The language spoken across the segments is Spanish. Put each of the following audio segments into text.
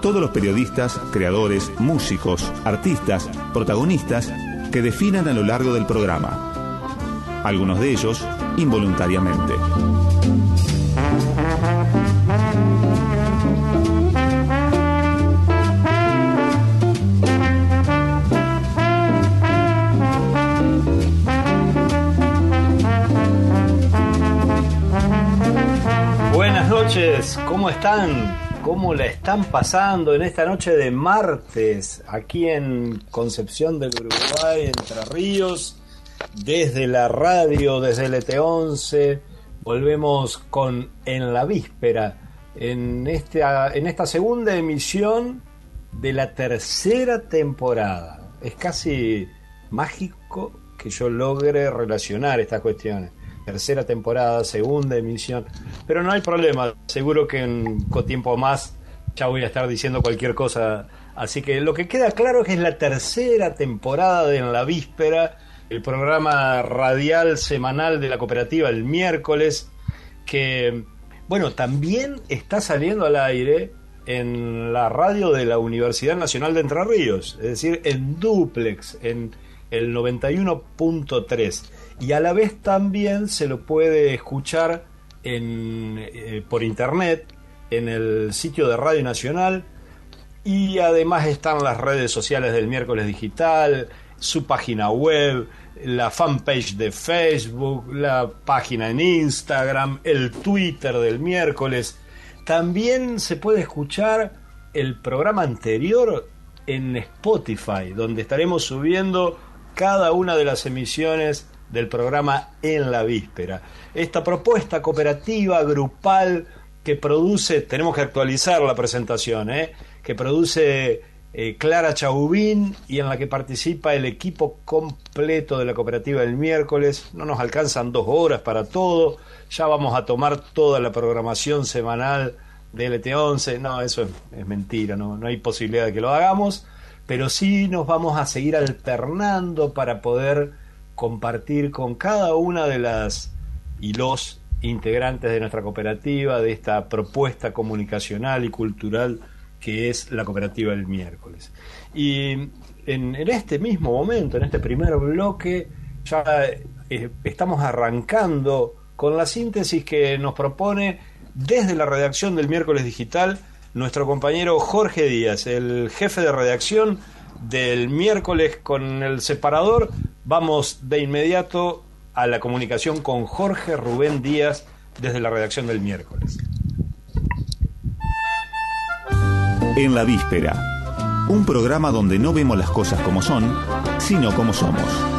todos los periodistas, creadores, músicos, artistas, protagonistas que definan a lo largo del programa. Algunos de ellos involuntariamente. Buenas noches, ¿cómo están? ¿Cómo la están pasando en esta noche de martes aquí en Concepción del Uruguay, Entre Ríos? Desde la radio, desde el ET11, volvemos con En la Víspera, en esta, en esta segunda emisión de la tercera temporada. Es casi mágico que yo logre relacionar estas cuestiones tercera temporada, segunda emisión. Pero no hay problema, seguro que en tiempo más ya voy a estar diciendo cualquier cosa. Así que lo que queda claro es que es la tercera temporada de En la Víspera, el programa radial semanal de la cooperativa el miércoles, que, bueno, también está saliendo al aire en la radio de la Universidad Nacional de Entre Ríos, es decir, en duplex, en el 91.3 y a la vez también se lo puede escuchar en, eh, por internet en el sitio de Radio Nacional y además están las redes sociales del miércoles digital, su página web, la fanpage de Facebook, la página en Instagram, el Twitter del miércoles. También se puede escuchar el programa anterior en Spotify, donde estaremos subiendo cada una de las emisiones del programa En la Víspera. Esta propuesta cooperativa, grupal, que produce, tenemos que actualizar la presentación, ¿eh? que produce eh, Clara Chaubín y en la que participa el equipo completo de la cooperativa el miércoles. No nos alcanzan dos horas para todo, ya vamos a tomar toda la programación semanal de LT11. No, eso es, es mentira, no, no hay posibilidad de que lo hagamos, pero sí nos vamos a seguir alternando para poder compartir con cada una de las y los integrantes de nuestra cooperativa, de esta propuesta comunicacional y cultural que es la cooperativa del miércoles. Y en, este mismo momento, en este primer bloque, ya eh, estamos arrancando con la síntesis que nos propone desde la redacción del miércoles digital nuestro compañero Jorge Díaz, el jefe de redacción del miércoles con el separador, vamos de inmediato a la comunicación con Jorge Rubén Díaz desde la redacción del miércoles. En la víspera, un programa donde no vemos las cosas como son, sino como somos.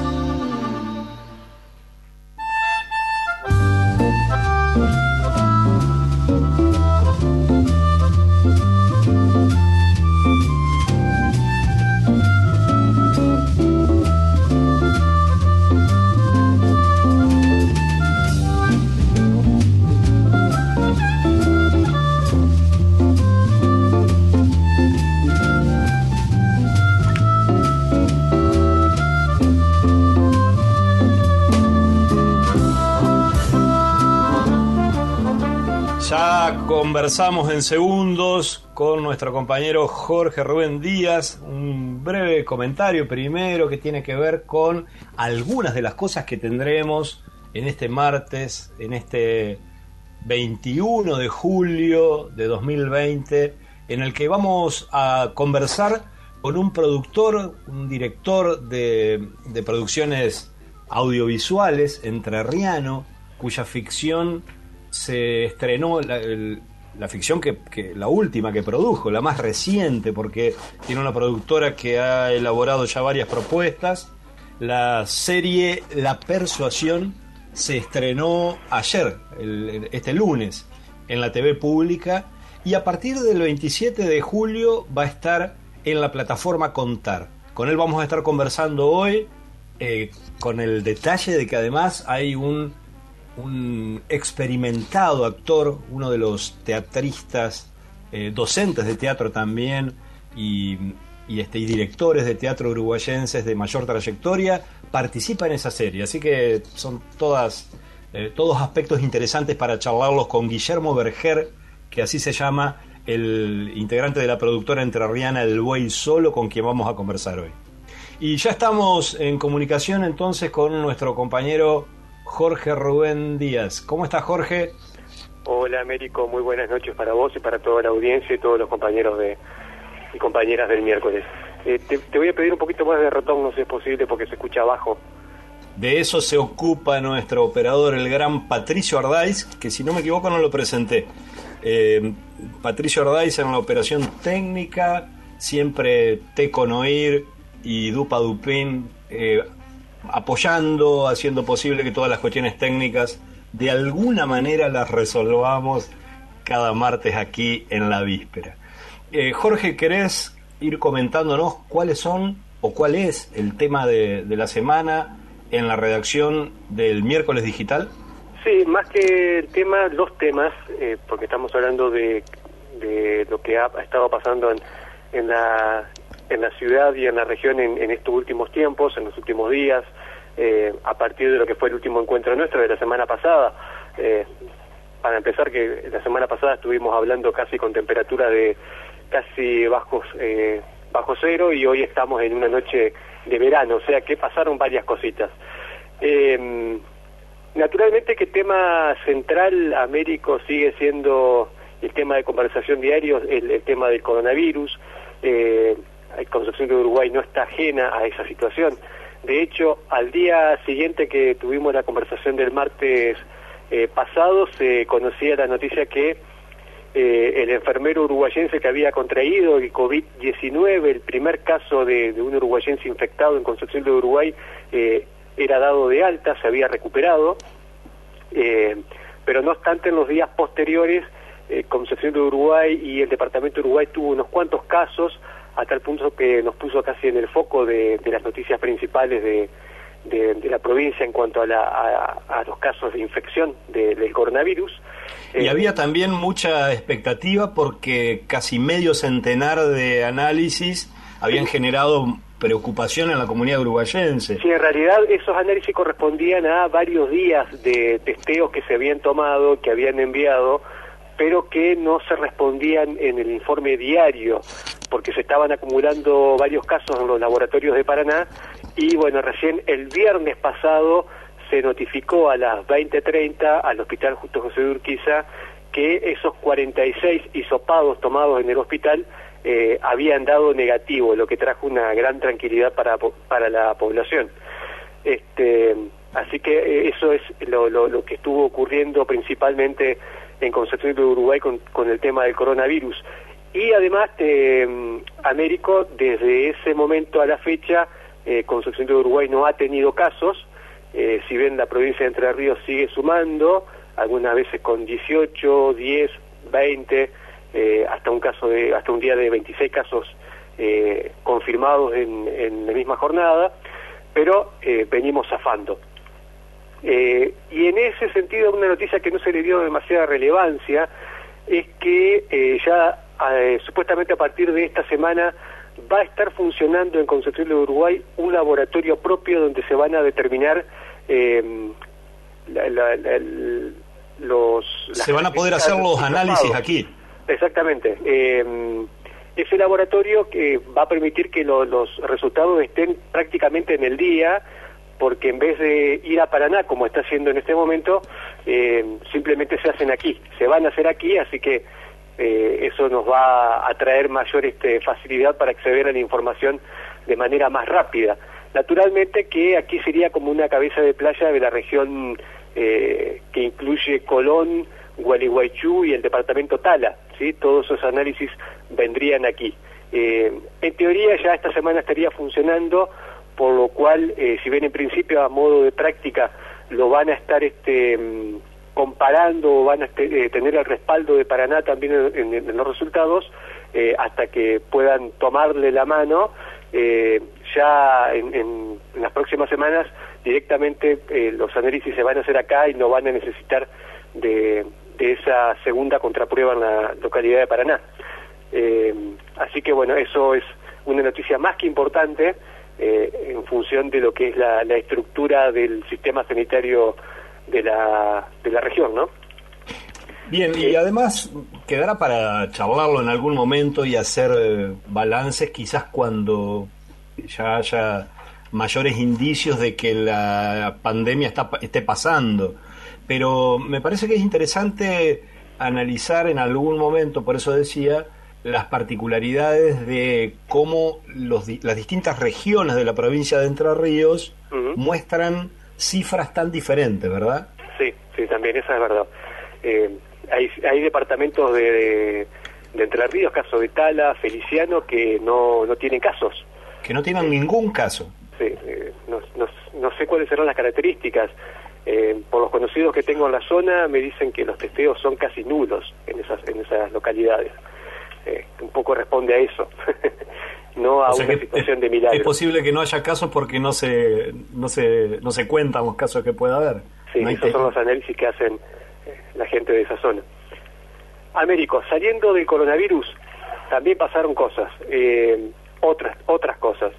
Conversamos en segundos con nuestro compañero Jorge Rubén Díaz. Un breve comentario primero que tiene que ver con algunas de las cosas que tendremos en este martes, en este 21 de julio de 2020, en el que vamos a conversar con un productor, un director de, producciones audiovisuales entrerriano, cuya ficción se estrenó la, ficción que, la última que produjo, la más reciente, porque tiene una productora que ha elaborado ya varias propuestas. La serie La Persuasión se estrenó ayer, este lunes, en la TV pública y a partir del 27 de julio va a estar en la plataforma Contar. Con él vamos a estar conversando hoy eh, con el detalle de que además hay un, un experimentado actor, uno de los teatristas, eh, docentes de teatro también y, y, este, y directores de teatro uruguayenses de mayor trayectoria, participa en esa serie. Así que son todas, eh, todos aspectos interesantes para charlarlos con Guillermo Berger, que así se llama el integrante de la productora entrerriana El Buey Solo, con quien vamos a conversar hoy. Y ya estamos en comunicación entonces con nuestro compañero Jorge Rubén Díaz. ¿Cómo estás, Jorge? Hola, Américo. Muy buenas noches para vos y para toda la audiencia y todos los compañeros de, y compañeras del miércoles. Eh, te, te, voy a pedir un poquito más de rotón, no sé si es posible, porque se escucha abajo. De eso se ocupa nuestro operador, el gran Patricio Ardaiz, que si no me equivoco no lo presenté. Eh, Patricio Ardaiz en la operación técnica, siempre Teconoir y Dupa Dupin eh, apoyando, haciendo posible que todas las cuestiones técnicas de alguna manera las resolvamos cada martes aquí en la víspera. Eh, Jorge, ¿querés ir comentándonos cuáles son o cuál es el tema de, la semana en la redacción del miércoles digital? Sí, más que el tema, los temas, eh, porque estamos hablando de, lo que ha, estado pasando en, la, en la ciudad y en la región en, estos últimos tiempos, en los últimos días, eh, a partir de lo que fue el último encuentro nuestro de la semana pasada. Eh, para empezar, que la semana pasada estuvimos hablando casi con temperatura de casi bajos eh, bajo cero y hoy estamos en una noche de verano, o sea que pasaron varias cositas. Eh, naturalmente que tema central, Américo, sigue siendo el tema de conversación diario, el, tema del coronavirus. Concepción de Uruguay no está ajena a esa situación. De hecho, al día siguiente que tuvimos la conversación del martes eh, pasado, se conocía la noticia que eh, el enfermero uruguayense que había contraído el COVID-19, el primer caso de, un uruguayense infectado en Concepción de Uruguay, eh, era dado de alta, se había recuperado, pero no obstante en los días posteriores, Concepción de Uruguay y el Departamento de Uruguay tuvo unos cuantos casos, hasta el punto que nos puso casi en el foco de, de las noticias principales de, de, de, la provincia en cuanto a, la, a, a los casos de infección de, del coronavirus. Y eh, había también mucha expectativa porque casi medio centenar de análisis habían sí. generado preocupación en la comunidad uruguayense. Sí, en realidad esos análisis correspondían a varios días de testeos que se habían tomado, que habían enviado, pero que no se respondían en el informe diario, porque se estaban acumulando varios casos en los laboratorios de Paraná y bueno, recién el viernes pasado se notificó a las 20.30 al Hospital Justo José de Urquiza que esos 46 hisopados tomados en el hospital eh, habían dado negativo, lo que trajo una gran tranquilidad para, para la población. Este, así que eh, eso es lo, lo, lo, que estuvo ocurriendo principalmente en Concepción de Uruguay con, el tema del coronavirus. Y además, eh, Américo, desde ese momento a la fecha, eh, Concepción de Uruguay no ha tenido casos, eh, si bien la provincia de Entre Ríos sigue sumando, algunas veces con 18, 10, 20, hasta un caso de, hasta un día de 26 casos eh, confirmados en, en, la misma jornada, pero venimos zafando. Eh, y en ese sentido, una noticia que no se le dio demasiada relevancia es que eh, ya eh, supuestamente a partir de esta semana va a estar funcionando en Concepción de Uruguay un laboratorio propio donde se van a determinar la, la, la, los... Se van a poder hacer los análisis aquí. Exactamente. ese laboratorio que va a permitir que lo, los resultados estén prácticamente en el día porque en vez de ir a Paraná, como está haciendo en este momento, eh, simplemente se hacen aquí, se van a hacer aquí, así que eh, eso nos va a traer mayor este, facilidad para acceder a la información de manera más rápida. Naturalmente que aquí sería como una cabeza de playa de la región eh, que incluye Colón, Gualeguaychú y el departamento Tala, ¿sí? todos esos análisis vendrían aquí. En teoría ya esta semana estaría funcionando por lo cual, eh, si bien en principio a modo de práctica lo van a estar este, comparando o van a eh, tener el respaldo de Paraná también en, los resultados eh, hasta que puedan tomarle la mano ya en, las próximas semanas directamente los análisis se van a hacer acá y no van a necesitar de, de esa segunda contraprueba en la localidad de Paraná. así que bueno, eso es una noticia más que importante eh, en función de lo que es la, estructura del sistema sanitario de la, de la región, ¿no? Bien, y además quedará para charlarlo en algún momento y hacer eh, balances quizás cuando ya haya mayores indicios de que la pandemia está, esté pasando. Pero me parece que es interesante analizar en algún momento, por eso decía, las particularidades de cómo los, las distintas regiones de la provincia de Entre Ríos muestran cifras tan diferentes, ¿verdad? Sí, sí, también esa es verdad. Eh, hay, hay departamentos de, de, Entre Ríos, caso de Tala, Feliciano, que no, no tienen casos. Que no tienen ningún caso. Sí, eh, no, no, no, sé cuáles serán las características. Eh, por los conocidos que tengo en la zona, me dicen que los testeos son casi nulos en esas, en esas localidades. Eh, un poco responde a eso, no a una situación de milagro. Es posible que no haya casos porque no se, no se, no se cuentan los casos que pueda haber. Sí, esos son los análisis que hacen eh, la gente de esa zona. Américo, saliendo del coronavirus, también pasaron cosas, eh, otras, otras cosas.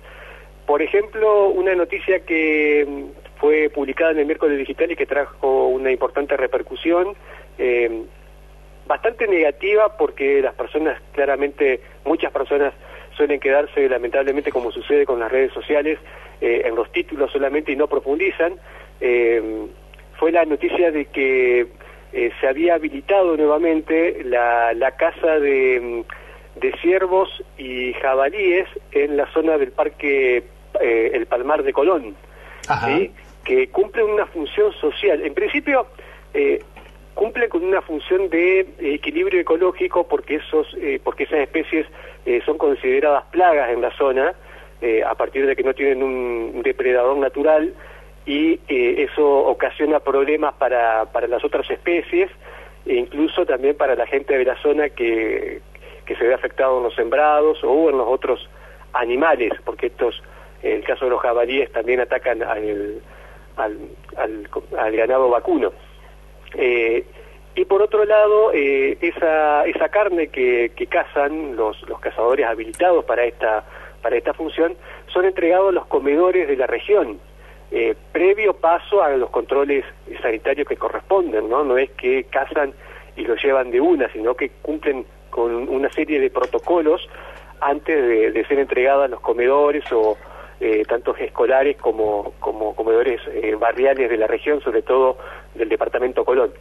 Por ejemplo, una noticia que mm, fue publicada en el miércoles digital y que trajo una importante repercusión, eh, bastante negativa porque las personas, claramente, muchas personas suelen quedarse, lamentablemente, como sucede con las redes sociales, eh, en los títulos solamente y no profundizan. Eh, fue la noticia de que eh, se había habilitado nuevamente la, la casa de, de ciervos y jabalíes en la zona del parque El Palmar de Colón, que cumple una función social. En principio, cumple con una función de equilibrio ecológico porque esos eh, porque esas especies eh, son consideradas plagas en la zona eh, a partir de que no tienen un depredador natural y eso ocasiona problemas para, para las otras especies e incluso también para la gente de la zona que, que se ve afectado en los sembrados o en los otros animales porque estos en el caso de los jabalíes también atacan al, al, al ganado vacuno. Eh, y por otro lado, eh, esa, esa carne que, que cazan los, los cazadores habilitados para esta, para esta función son entregados a los comedores de la región, eh, previo paso a los controles sanitarios que corresponden, ¿no? No es que cazan y lo llevan de una, sino que cumplen con una serie de protocolos antes de, ser entregadas a los comedores o eh, tantos escolares como, como comedores barriales de la región, sobre todo del departamento Colón.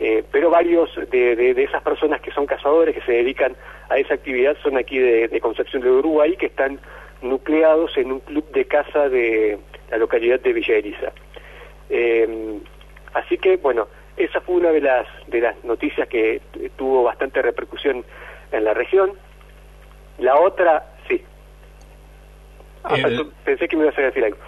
Eh, pero varios de, esas personas que son cazadores, que se dedican a esa actividad, son aquí de, Concepción de Uruguay, que están nucleados en un club de caza de la localidad de Villa Elisa. Eh, así que, bueno, esa fue una de las, de las noticias que tuvo bastante repercusión en la región. La otra, sí. Ah, pensé que me ibas a decir algo.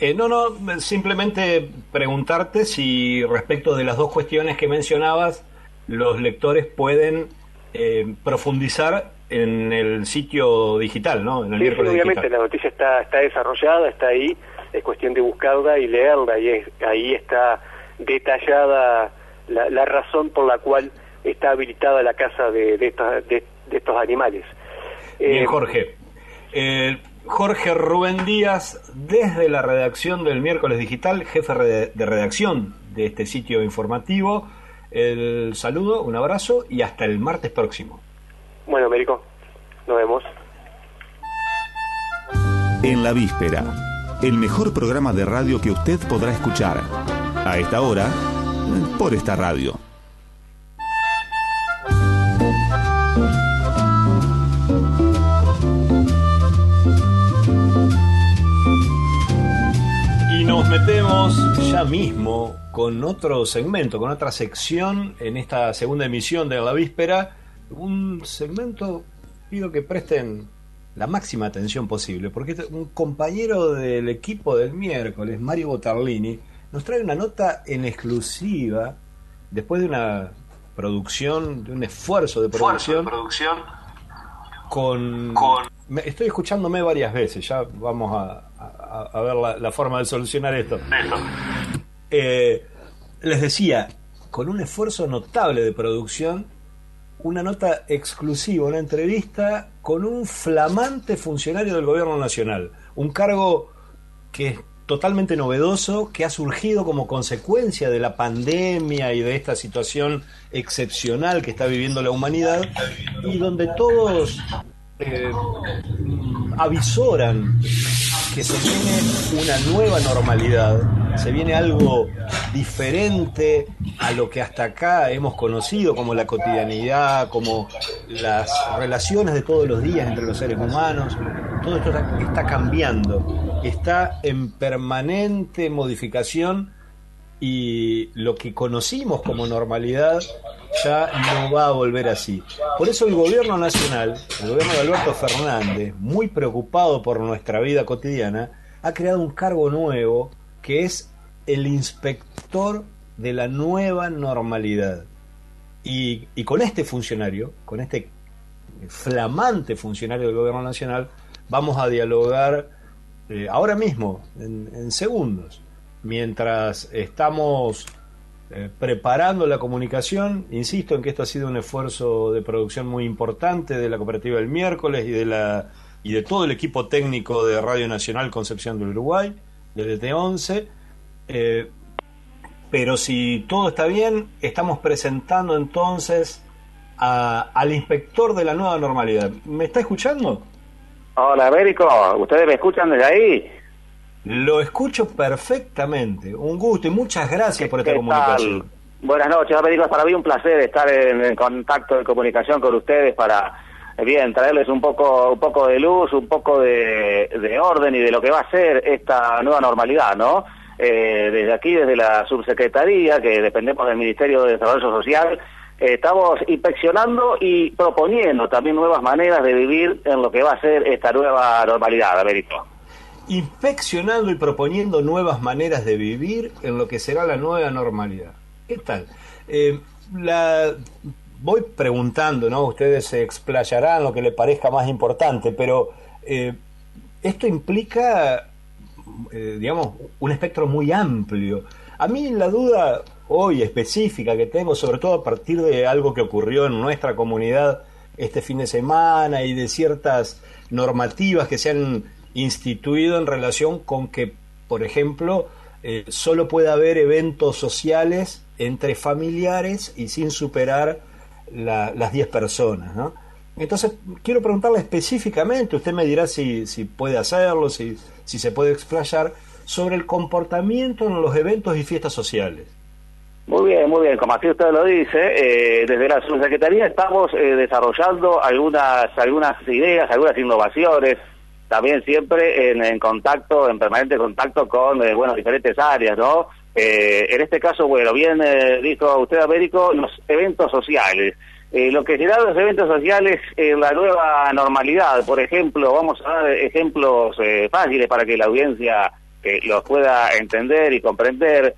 Eh, no, no, simplemente preguntarte si respecto de las dos cuestiones que mencionabas, los lectores pueden eh, profundizar en el sitio digital, ¿no? En el sí, obviamente la noticia está, está desarrollada, está ahí, es cuestión de buscarla y leerla, y ahí está detallada la, razón por la cual está habilitada la casa de, de, de, estos animales. Bien, eh, Jorge. Jorge Rubén Díaz, desde la redacción del miércoles digital, jefe de redacción de este sitio informativo. El saludo, un abrazo y hasta el martes próximo. Bueno, Américo, nos vemos. En la víspera, el mejor programa de radio que usted podrá escuchar. A esta hora, por esta radio. Nos metemos ya mismo con otro segmento, con otra sección en esta segunda emisión de la víspera. Un segmento, pido que presten la máxima atención posible, porque un compañero del equipo del miércoles, Mario Botarlini, nos trae una nota en exclusiva después de una producción, de un esfuerzo de producción, producción con, estoy escuchándome varias veces, ya vamos a, ver la, forma de solucionar esto. Eh, les decía, con un esfuerzo notable de producción, una nota exclusiva, una entrevista con un flamante funcionario del gobierno nacional, un cargo que es totalmente novedoso, que ha surgido como consecuencia de la pandemia y de esta situación excepcional que está viviendo la humanidad, y donde todos eh, avisoran que se viene una nueva normalidad, se viene algo diferente a lo que hasta acá hemos conocido como la cotidianidad, como las relaciones de todos los días entre los seres humanos. Todo esto está cambiando, está en permanente modificación y lo que conocimos como normalidad ya no va a volver así. Por eso el gobierno nacional, el gobierno de Alberto Fernández, muy preocupado por nuestra vida cotidiana, ha creado un cargo nuevo que es el inspector de la nueva normalidad. Y, con este funcionario, con este flamante funcionario del gobierno nacional, vamos a dialogar eh, ahora mismo, en segundos, mientras estamos eh, preparando la comunicación. Insisto en que esto ha sido un esfuerzo de producción muy importante de la cooperativa del miércoles y de la y de todo el equipo técnico de Radio Nacional Concepción del Uruguay, del ET11. Eh, pero si todo está bien, estamos presentando entonces al inspector de la nueva normalidad. ¿Me está escuchando? Hola, Américo. ¿Ustedes me escuchan desde ahí? Lo escucho perfectamente. Un gusto y muchas gracias por esta comunicación. Buenas noches, Américo. Para mí un placer estar en, contacto de comunicación con ustedes para, eh, bien, traerles un poco, un poco de luz, un poco de, orden y de lo que va a ser esta nueva normalidad, ¿no? Eh, desde aquí, desde la subsecretaría, que dependemos del Ministerio de Desarrollo Social, eh, estamos inspeccionando y proponiendo también nuevas maneras de vivir en lo que va a ser esta nueva normalidad, Américo inspeccionando y proponiendo nuevas maneras de vivir en lo que será la nueva normalidad. ¿Qué tal? Eh, voy preguntando, ¿no? Ustedes se explayarán lo que les parezca más importante, pero eh, esto implica, eh, digamos, un espectro muy amplio. A mí la duda hoy específica que tengo, sobre todo a partir de algo que ocurrió en nuestra comunidad este fin de semana y de ciertas normativas que se han instituido en relación con que, por ejemplo, eh, solo puede haber eventos sociales entre familiares y sin superar las 10 personas. ¿no? Entonces, quiero preguntarle específicamente, usted me dirá si, si puede hacerlo, si, si se puede explayar, sobre el comportamiento en los eventos y fiestas sociales. Muy bien, muy bien. Como así usted lo dice, eh, desde la subsecretaría estamos eh, desarrollando algunas algunas ideas, algunas innovaciones también siempre en, contacto, en permanente contacto con, eh, bueno, diferentes áreas, ¿no? Eh, en este caso, bueno, bien eh, dijo usted, Américo, los eventos sociales. lo que serán los eventos sociales en la nueva normalidad, por ejemplo, vamos a dar ejemplos fáciles para que la audiencia los pueda entender y comprender.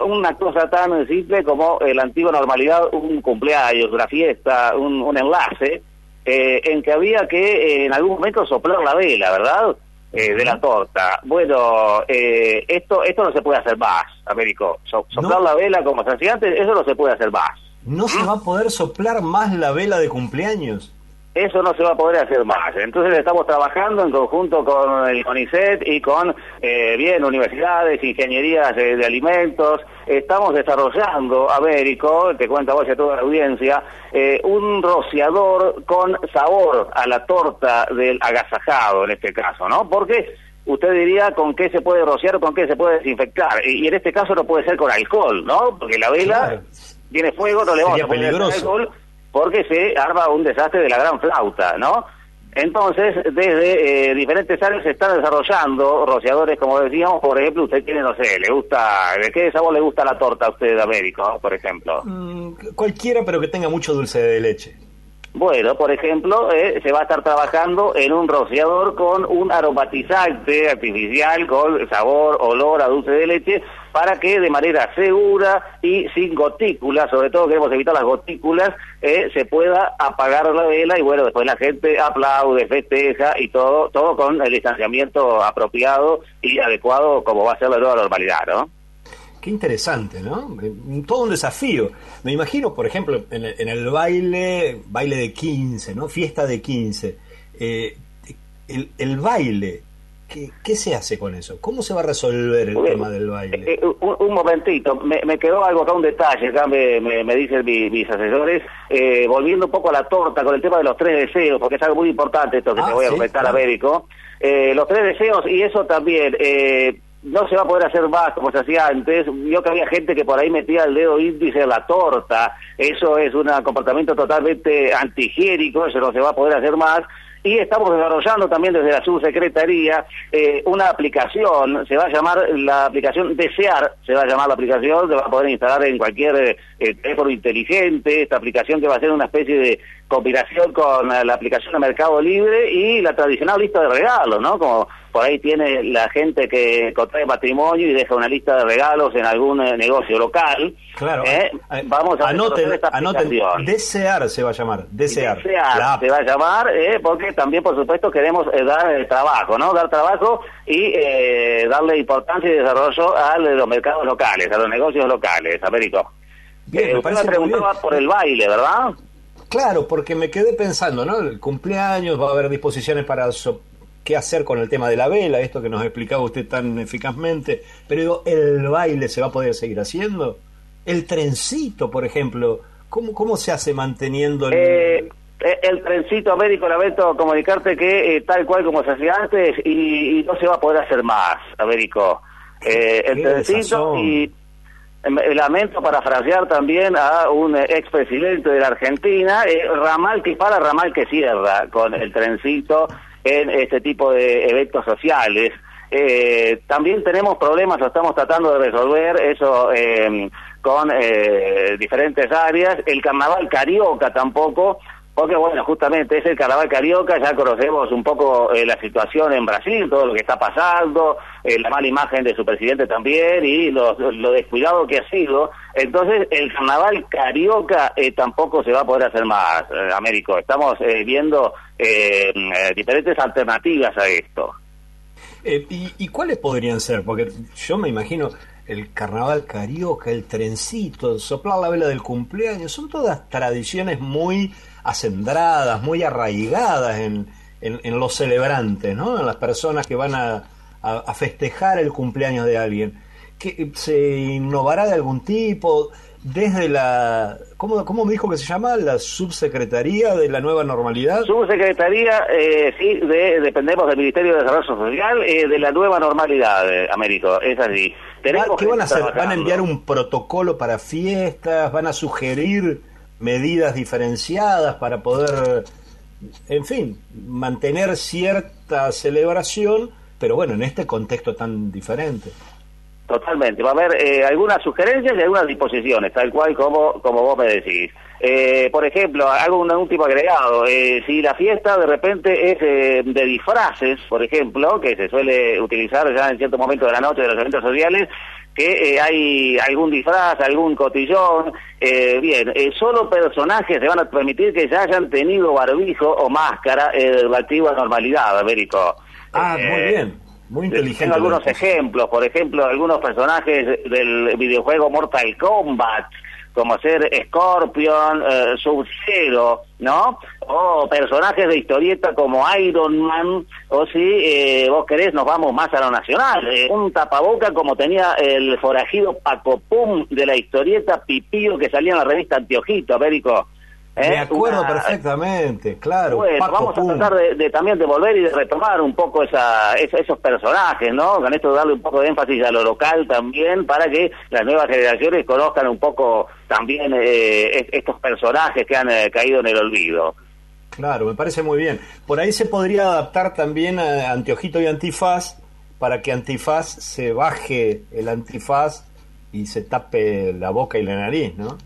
una cosa tan simple como la antigua normalidad, un cumpleaños, una fiesta, un enlace, eh, en que había que eh, en algún momento soplar la vela, ¿verdad? Eh, de la torta. Bueno, esto esto no se puede hacer más, Américo. soplar la vela como se hacía antes, eso no se puede hacer más. ¿No se va a poder soplar más la vela de cumpleaños? Eso no se va a poder hacer más. Entonces estamos trabajando en conjunto con el CONICET y con, eh, bien, universidades, ingenierías de, alimentos. Estamos desarrollando, Américo, te cuento a vos y a toda la audiencia, eh, un rociador con sabor a la torta del agasajado, en este caso, ¿no? Porque usted diría con qué se puede rociar con qué se puede desinfectar. Y, en este caso no puede ser con alcohol, ¿no? Porque la vela tiene fuego, no le vamos a poner alcohol porque se arma un desastre de la gran flauta, ¿no? Entonces, desde eh, diferentes áreas se están desarrollando rociadores, como decíamos, por ejemplo, usted tiene, no sé, le gusta, ¿de qué sabor le gusta la torta a usted de Américo, por ejemplo? Mm, cualquiera, pero que tenga mucho dulce de leche. Bueno, por ejemplo, eh, se va a estar trabajando en un rociador con un aromatizante artificial con sabor, olor a dulce de leche para que de manera segura y sin gotículas, sobre todo queremos evitar las gotículas, eh, se pueda apagar la vela y bueno, después la gente aplaude, festeja y todo, todo con el distanciamiento apropiado y adecuado como va a ser la nueva normalidad, ¿no? Qué interesante, ¿no? Todo un desafío. Me imagino, por ejemplo, en el, en el baile, baile de 15, ¿no? Fiesta de 15. Eh, el baile, ¿Qué, ¿Qué, se hace con eso? ¿Cómo se va a resolver el tema del baile? Eh, eh, un, un, momentito, me, me, quedó algo acá, un detalle, acá me, me, me dicen mi, mis asesores, eh, volviendo un poco a la torta con el tema de los tres deseos, porque es algo muy importante esto que ah, te voy a comentar, claro. Américo. Eh, los tres deseos, y eso también, eh, no se va a poder hacer más como se hacía antes. Yo que había gente que por ahí metía el dedo índice en la torta. Eso es un comportamiento totalmente antihigiénico, eso no se va a poder hacer más y estamos desarrollando también desde la subsecretaría eh, una aplicación, se va a llamar la aplicación Desear, se va a llamar la aplicación, se va a poder instalar en cualquier eh, teléfono inteligente, esta aplicación que va a ser una especie de combinación con la aplicación de Mercado Libre y la tradicional lista de regalos, ¿no? Como por ahí tiene la gente que contrae patrimonio y deja una lista de regalos en algún eh, negocio local. Claro. ¿eh? Vamos a anoten, esta anoten, desear se va a llamar, desear. Desear se va a llamar, eh, porque también, por supuesto, queremos eh, dar el trabajo, ¿no? Dar trabajo y eh, darle importancia y desarrollo a los mercados locales, a los negocios locales, Américo. Bien, me usted me preguntaba por el baile, ¿verdad? Claro, porque me quedé pensando, ¿no? El cumpleaños, va a haber disposiciones para so qué hacer con el tema de la vela, esto que nos explicaba usted tan eficazmente, pero digo, ¿el baile se va a poder seguir haciendo? El trencito, por ejemplo, ¿cómo, cómo se hace manteniendo el... Eh, el trencito médico, lamento comunicarte que eh, tal cual como se hacía antes y, y, no se va a poder hacer más, Américo. Eh, el trencito y lamento parafrasear también a un expresidente de la Argentina, eh, ramal que para, ramal que cierra con el trencito en este tipo de eventos sociales. Eh, también tenemos problemas, lo estamos tratando de resolver eso eh, con eh, diferentes áreas. El carnaval carioca tampoco, porque bueno, justamente es el carnaval carioca, ya conocemos un poco eh, la situación en Brasil, todo lo que está pasando, eh, la mala imagen de su presidente también y lo, lo descuidado que ha sido. Entonces, el carnaval carioca eh, tampoco se va a poder hacer más, Américo. Estamos viendo eh, diferentes alternativas a esto. ¿y, ¿Y cuáles podrían ser? Porque yo me imagino el carnaval carioca, el trencito, soplar la vela del cumpleaños, son todas tradiciones muy acendradas, muy arraigadas en, en, los celebrantes, ¿no? En las personas que van a, a, festejar el cumpleaños de alguien. que ¿Se innovará de algún tipo? Desde la... ¿cómo, ¿Cómo me dijo que se llama? ¿La subsecretaría de la nueva normalidad? Subsecretaría, eh, sí, de, dependemos del Ministerio de Desarrollo Social, eh, de la nueva normalidad, eh, Américo, es así. Tenemos ¿Qué van a hacer? ¿Van a enviar un protocolo para fiestas? ¿Van a sugerir medidas diferenciadas para poder, en fin, mantener cierta celebración, pero bueno, en este contexto tan diferente. Totalmente, va a haber eh, algunas sugerencias y algunas disposiciones, tal cual como, como vos me decís. Eh, por ejemplo, hago un último agregado, eh, si la fiesta de repente es eh, de disfraces, por ejemplo, que se suele utilizar ya en cierto momento de la noche de los eventos sociales, que eh, hay algún disfraz, algún cotillón, eh, bien, eh, solo personajes se van a permitir que ya hayan tenido barbijo o máscara eh, relativa a normalidad, Américo. Ah, muy bien. Muy inteligente. Tengo algunos ejemplos, por ejemplo, algunos personajes del videojuego Mortal Kombat, como ser Scorpion, eh, Sub-Zero, ¿no? O personajes de historieta como Iron Man, o si eh, vos querés nos vamos más a lo nacional, eh, un tapaboca como tenía el forajido Paco Pum de la historieta Pipío que salía en la revista Antiojito, Américo. ¿Eh? De acuerdo Una... perfectamente, claro. Bueno, Paco vamos Pum. a tratar de, de, también de volver y de retomar un poco esa, esa, esos personajes, ¿no? Con esto darle un poco de énfasis a lo local también para que las nuevas generaciones conozcan un poco también eh, estos personajes que han eh, caído en el olvido. Claro, me parece muy bien. Por ahí se podría adaptar también a Anteojito y Antifaz para que Antifaz se baje el antifaz y se tape la boca y la nariz, ¿no?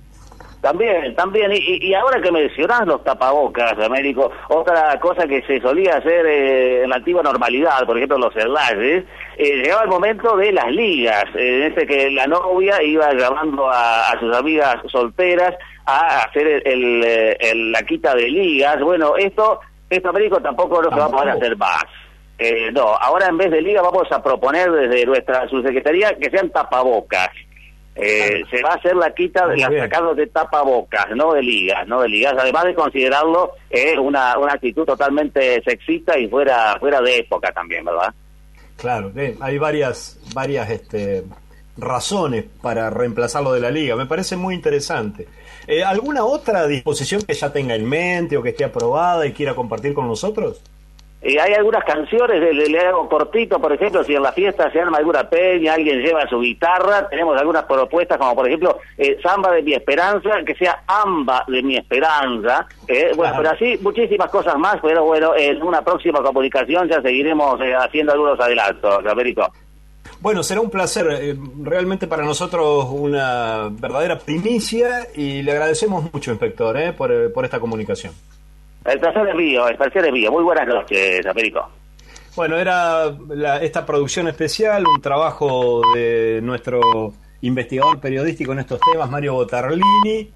También, también. Y, ahora que mencionás los tapabocas, Américo, otra cosa que se solía hacer eh, en la antigua normalidad, por ejemplo los enlaces, eh, llegaba el momento de las ligas, en este que la novia iba llamando a, sus amigas solteras a hacer el, la quita de ligas. Bueno, esto, esto Américo tampoco lo se va a poder hacer más. Eh, no, ahora en vez de liga vamos a proponer desde nuestra subsecretaría que sean tapabocas. Eh, se va a hacer la quita de las sacados de tapabocas, no de ligas, no de ligas, además de considerarlo eh, una, una actitud totalmente sexista y fuera fuera de época también, ¿verdad? Claro, hay varias varias este, razones para reemplazarlo de la liga, me parece muy interesante. Eh, ¿Alguna otra disposición que ya tenga en mente o que esté aprobada y quiera compartir con nosotros? Y hay algunas canciones, le, le, hago cortito, por ejemplo, si en la fiesta se arma alguna peña, alguien lleva su guitarra, tenemos algunas propuestas, como por ejemplo, eh, Samba de mi Esperanza, que sea Amba de mi Esperanza. Eh, bueno, pero así muchísimas cosas más, pero bueno, en una próxima comunicación ya seguiremos eh, haciendo algunos adelantos, Américo. Bueno, será un placer, eh, realmente para nosotros una verdadera primicia y le agradecemos mucho, inspector, por, por esta comunicación. El placer es mío, el placer es mío. Muy buenas noches, Américo. Bueno, era esta producción especial, un trabajo de nuestro investigador periodístico en estos temas, Mario Botarlini,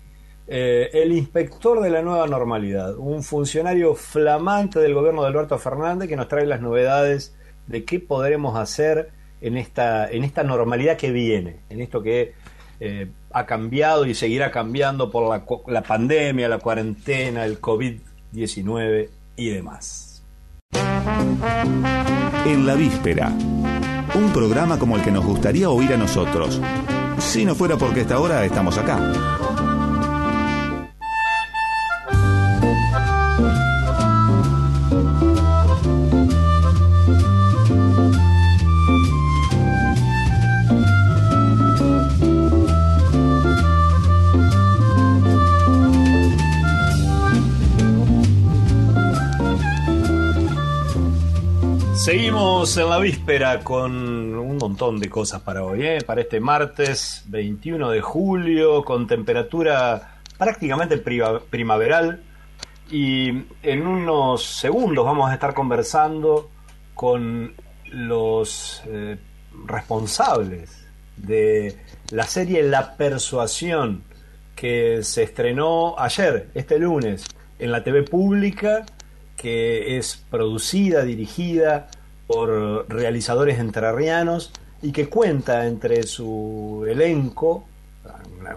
eh, el inspector de la nueva normalidad, un funcionario flamante del gobierno de Alberto Fernández que nos trae las novedades de qué podremos hacer en esta, en esta normalidad que viene, en esto que eh, ha cambiado y seguirá cambiando por la, la pandemia, la cuarentena, el COVID 19 y demás. En la víspera, un programa como el que nos gustaría oír a nosotros, si no fuera porque esta hora estamos acá. Seguimos en la víspera con un montón de cosas para hoy, ¿eh? para este martes 21 de julio, con temperatura prácticamente primaveral. Y en unos segundos vamos a estar conversando con los eh, responsables de la serie La Persuasión que se estrenó ayer, este lunes, en la TV pública que es producida, dirigida por realizadores entrerrianos y que cuenta entre su elenco,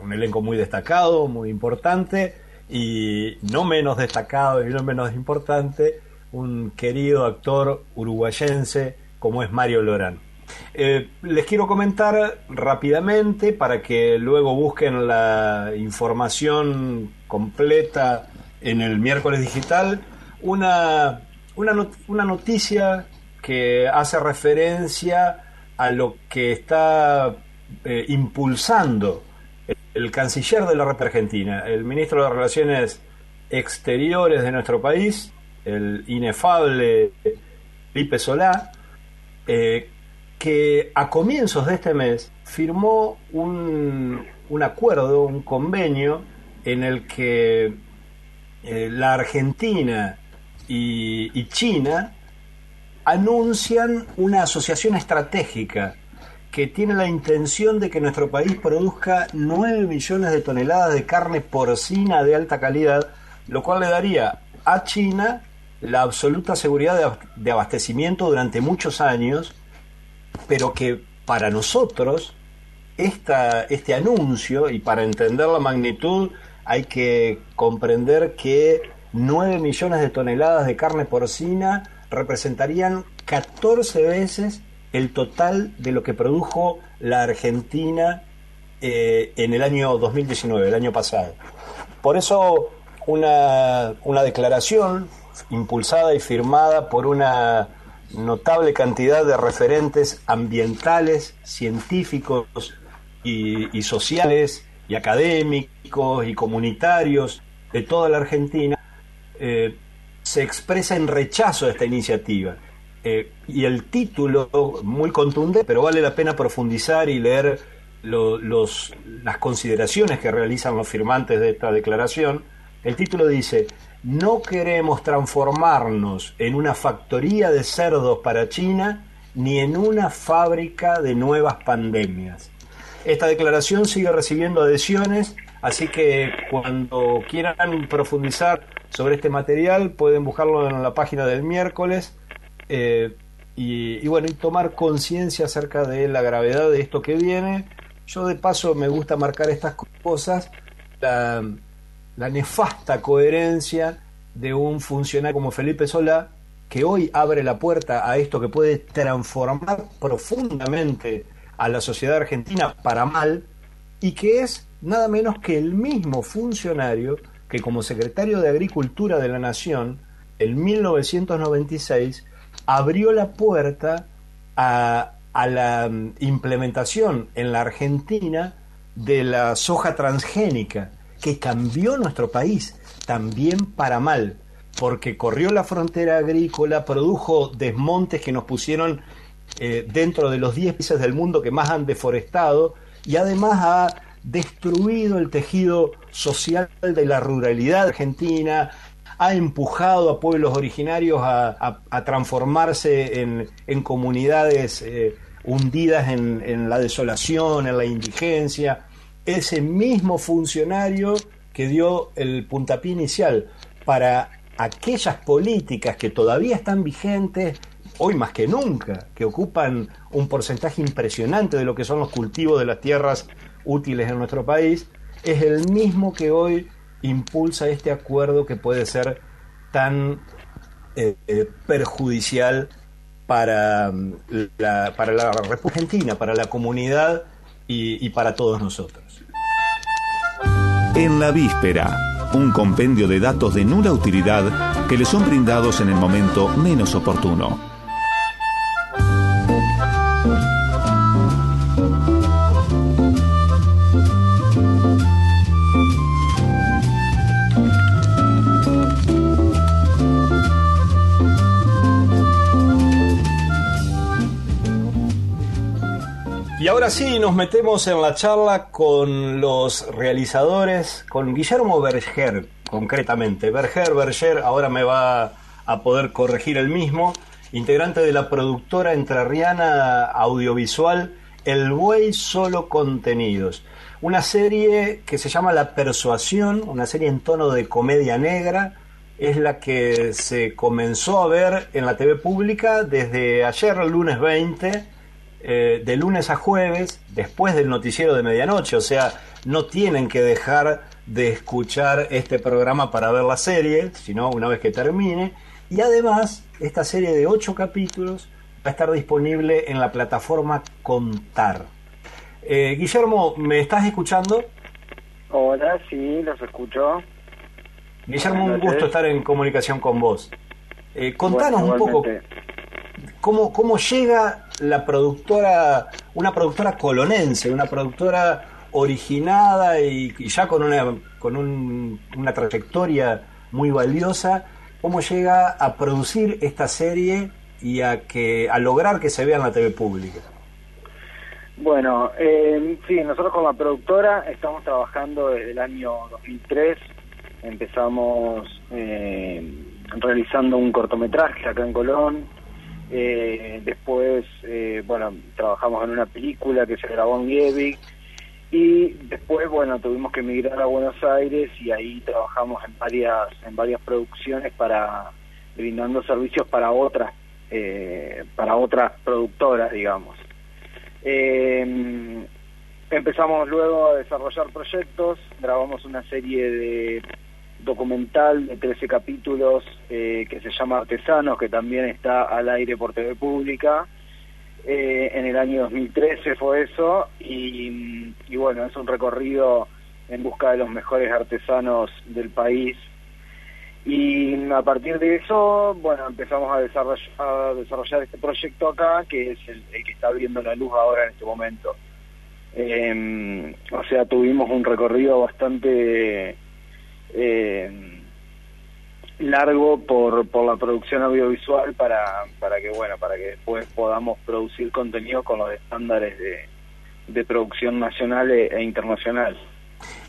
un elenco muy destacado, muy importante, y no menos destacado y no menos importante, un querido actor uruguayense como es Mario Lorán. Eh, les quiero comentar rápidamente para que luego busquen la información completa en el miércoles digital una, una, noticia que hace referencia a lo que está eh, impulsando el, canciller de la República Argentina, el ministro de Relaciones Exteriores de nuestro país, el inefable Pipe Solá, eh, que a comienzos de este mes firmó un, un acuerdo, un convenio en el que eh, la Argentina y, China anuncian una asociación estratégica que tiene la intención de que nuestro país produzca 9 millones de toneladas de carne porcina de alta calidad, lo cual le daría a China la absoluta seguridad de abastecimiento durante muchos años, pero que para nosotros esta, este anuncio, y para entender la magnitud, hay que comprender que 9 millones de toneladas de carne porcina representarían 14 veces el total de lo que produjo la Argentina eh, en el año 2019, el año pasado. Por eso una, una declaración impulsada y firmada por una notable cantidad de referentes ambientales, científicos y, y sociales y académicos y comunitarios de toda la Argentina eh, se expresa en rechazo a esta iniciativa. Eh, y el título, muy contundente, pero vale la pena profundizar y leer los, las consideraciones que realizan los firmantes de esta declaración, el título dice, no queremos transformarnos en una factoría de cerdos para China ni en una fábrica de nuevas pandemias. Esta declaración sigue recibiendo adhesiones, así que cuando quieran profundizar sobre este material pueden buscarlo en la página del miércoles eh, y, bueno, y tomar conciencia acerca de la gravedad de esto que viene. Yo de paso me gusta marcar estas cosas, la, la nefasta coherencia de un funcionario como Felipe Solá, que hoy abre la puerta a esto que puede transformar profundamente a la sociedad argentina para mal, y que es nada menos que el mismo funcionario que como secretario de Agricultura de la Nación, en 1996, abrió la puerta a, la mm, implementación en la Argentina de la soja transgénica, que cambió nuestro país también para mal, porque corrió la frontera agrícola, produjo desmontes que nos pusieron eh, dentro de los 10 países del mundo que más han deforestado y además ha destruido el tejido social de la ruralidad argentina, ha empujado a pueblos originarios a, transformarse en, comunidades eh, hundidas en, en la desolación, en la indigencia. Ese mismo funcionario que dio el puntapié inicial para aquellas políticas que todavía están vigentes hoy más que nunca, que ocupan un porcentaje impresionante de lo que son los cultivos de las tierras útiles en nuestro país, es el mismo que hoy impulsa este acuerdo que puede ser tan eh, eh, perjudicial para mm, la, para la República Argentina, para la comunidad y para todos nosotros. En la víspera, un compendio de datos de nula utilidad que le son brindados en el momento menos oportuno. Ahora sí, nos metemos en la charla con los realizadores, con Guillermo Berger, concretamente. Berger, Berger, ahora me va a poder corregir el mismo, integrante de la productora entrerriana audiovisual El Buey Solo Contenidos. Una serie que se llama La Persuasión, una serie en tono de comedia negra, es la que se comenzó a ver en la TV pública desde ayer, lunes 20 eh, de lunes a jueves, después del noticiero de medianoche, o sea, no tienen que dejar de escuchar este programa para ver la serie, sino una vez que termine. Y además, esta serie de ocho capítulos va a estar disponible en la plataforma Contar. Eh, Guillermo, ¿me estás escuchando? Hola, sí, los escucho. Guillermo, un gusto estar en comunicación con vos. Eh, contanos un poco cómo, cómo llega la productora, una productora colonense, una productora originada y, ya con una, con una trayectoria muy valiosa, cómo llega a producir esta serie y a que a lograr que se vea en la TV pública. Bueno, eh, sí, nosotros como productora estamos trabajando desde el año 2003. Empezamos eh, realizando un cortometraje acá en Colón, eh, después, eh, bueno, trabajamos en una película que se grabó en Liebig y después, bueno, tuvimos que emigrar a Buenos Aires y ahí trabajamos en varias en varias producciones para brindando servicios para otras eh, para otras productoras, digamos. Eh, empezamos luego a desarrollar proyectos, grabamos una serie de documental de 13 capítulos eh, que se llama Artesanos, que también está al aire por TV Pública. Eh, en el año 2013 fue eso, y, bueno, es un recorrido en busca de los mejores artesanos del país. Y a partir de eso, bueno, empezamos a desarrollar, este proyecto acá, que es el, que está viendo la luz ahora en este momento. Eh, o sea, tuvimos un recorrido bastante eh, largo por, por la producción audiovisual para, para que bueno para que después podamos producir contenido con los estándares de, de producción nacional e, e internacional.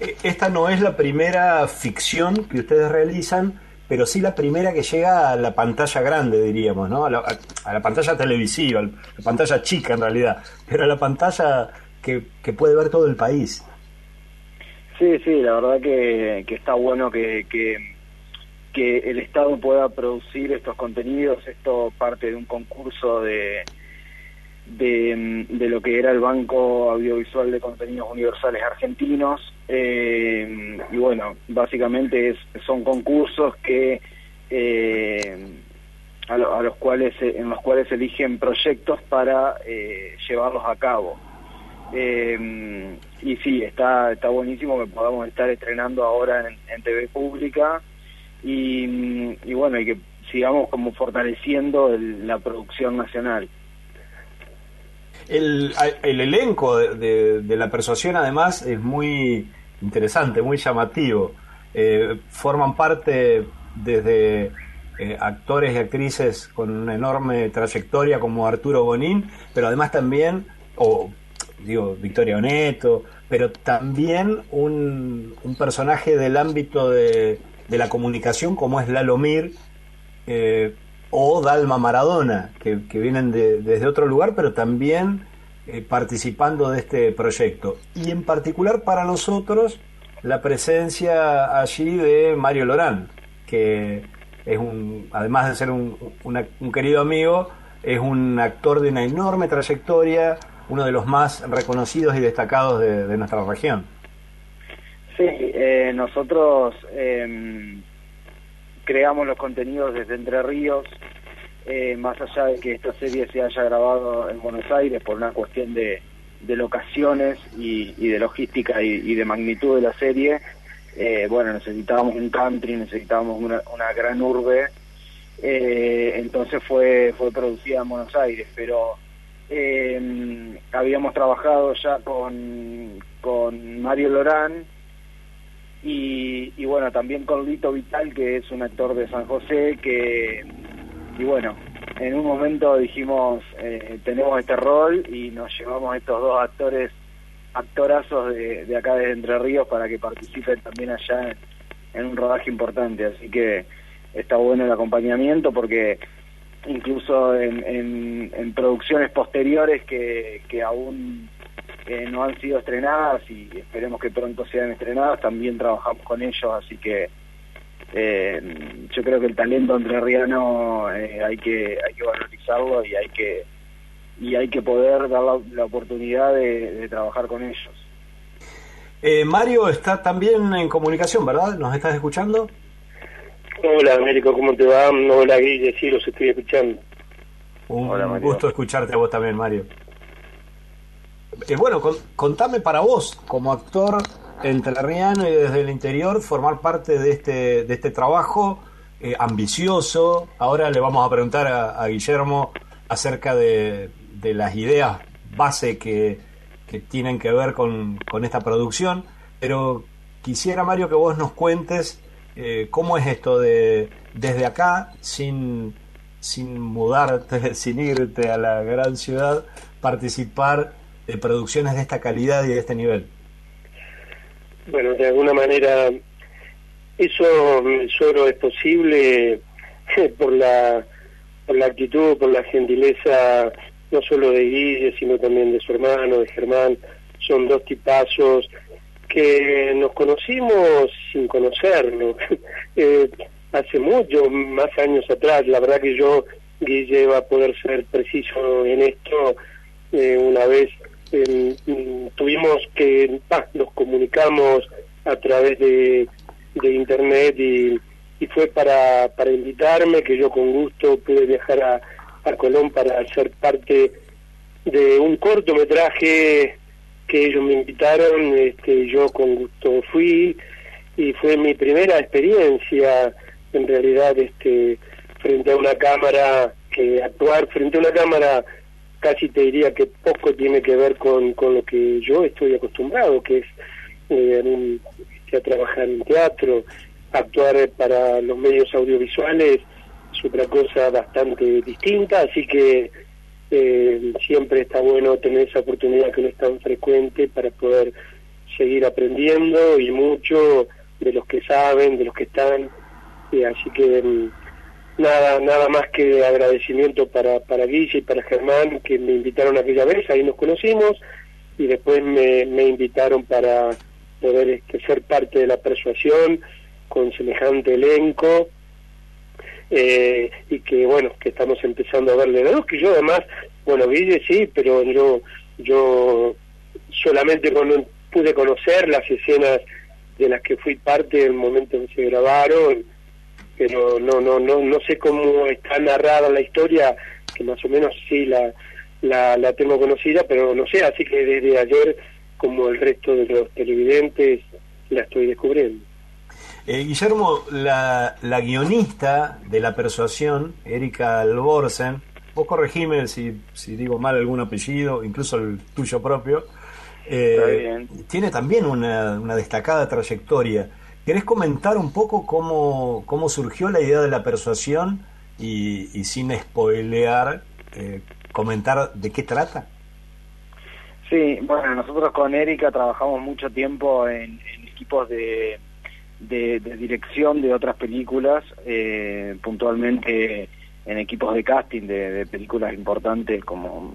Eh, esta no es la primera ficción que ustedes realizan, pero sí la primera que llega a la pantalla grande, diríamos, ¿no? A la, pantalla televisiva, a la pantalla chica en realidad, pero a la pantalla que, puede ver todo el país. Sí, sí, la verdad que, está bueno que, que, el Estado pueda producir estos contenidos, esto parte de un concurso de, de, lo que era el Banco Audiovisual de Contenidos Universales Argentinos. Eh, y bueno, básicamente es, son concursos que eh, a, los cuales en los cuales eligen proyectos para eh, llevarlos a cabo. Y sí, está está buenísimo que podamos estar estrenando ahora en, TV pública y, bueno, y que sigamos como fortaleciendo la producción nacional. El, el elenco de, la persuasión además es muy interesante, muy llamativo. Eh, forman parte desde eh, actores y actrices con una enorme trayectoria como Arturo Bonín, pero además también, o digo, Victoria Oneto, pero también un, un personaje del ámbito de, de, la comunicación como es Lalo Mir, eh, o Dalma Maradona, que, vienen de, desde otro lugar, pero también eh, participando de este proyecto. Y en particular para nosotros, la presencia allí de Mario Lorán, que es un, además de ser un, un querido amigo, es un actor de una enorme trayectoria, uno de los más reconocidos y destacados de, nuestra región. Sí, eh, nosotros em, creamos los contenidos desde Entre Ríos, eh, más allá de que esta serie se haya grabado en Buenos Aires por una cuestión de, locaciones y, de logística y, de magnitud de la serie, eh, bueno, necesitábamos un country, necesitábamos una, gran urbe, eh, entonces fue, fue producida en Buenos Aires, pero habíamos trabajado ya con, con Mario Lorán, y, bueno, también con Lito Vital, que es un actor de San José, que, y bueno, en un momento dijimos, eh, tenemos este rol y nos llevamos estos dos actores, actorazos de, acá de Entre Ríos para que participen también allá en, un rodaje importante. Así que está bueno el acompañamiento porque incluso en, en, producciones posteriores que, que aún no han sido estrenadas y esperemos que pronto sean estrenadas, también trabajamos con ellos, así que eh, yo creo que el talento entrerriano eh, hay que hay que valorizarlo y hay que y hay que poder dar la, oportunidad de, trabajar con ellos. Eh, Mario está también en comunicación, ¿verdad? ¿Nos estás escuchando? Hola, Américo, ¿cómo te va? Hola, Guille, sí, los estoy escuchando. Un gusto escucharte a vos también, Mario. Eh, bueno, contame para vos, como actor entrerriano y desde el interior, formar parte de este, de este trabajo eh, ambicioso. Ahora le vamos a preguntar a, Guillermo acerca de, las ideas base que, tienen que ver con, esta producción, pero quisiera, Mario, que vos nos cuentes eh, cómo es esto de desde acá, sin, sin mudarte, sin irte a la gran ciudad, participar de producciones de esta calidad y de este nivel? Bueno, de alguna manera eso solo es posible por la por la actitud, por la gentileza no solo de Guille, sino también de su hermano, de Germán. Son dos tipazos que nos conocimos sin conocernos. eh, hace mucho, más años atrás, la verdad que yo, Guille, va a poder ser preciso en esto, eh, una vez tuvimos que, nos comunicamos a través de, de internet y, y, fue para, para invitarme, que yo con gusto pude viajar a, a Colón para ser parte de un cortometraje que ellos me invitaron, este, yo con gusto fui y fue mi primera experiencia en realidad este frente a una cámara que actuar frente a una cámara casi te diría que poco tiene que ver con, con lo que yo estoy acostumbrado, que es eh, a trabajar en teatro, actuar para los medios audiovisuales, es otra cosa bastante distinta, así que eh, siempre está bueno tener esa oportunidad que no es tan frecuente para poder seguir aprendiendo y mucho de los que saben, de los que están. Eh, así que mm, nada nada más que agradecimiento para, para Guille y para Germán que me invitaron aquella vez, ahí nos conocimos y después me, me invitaron para poder este, ser parte de la persuasión con semejante elenco eh, y que bueno que estamos empezando a verle la que yo además bueno Guille sí pero yo yo solamente cuando pude conocer las escenas de las que fui parte en el momento en que se grabaron pero no no no no sé cómo está narrada la historia que más o menos sí la la, la tengo conocida pero no sé así que desde ayer como el resto de los televidentes la estoy descubriendo eh, Guillermo, la, la, guionista de La Persuasión, Erika Alborsen, vos corregime si, si digo mal algún apellido, incluso el tuyo propio, eh, tiene también una, una, destacada trayectoria. ¿Querés comentar un poco cómo, cómo surgió la idea de La Persuasión y, y sin spoilear, eh, comentar de qué trata? Sí, bueno, nosotros con Erika trabajamos mucho tiempo en equipos de de, dirección de otras películas, eh, puntualmente en equipos de casting de, películas importantes como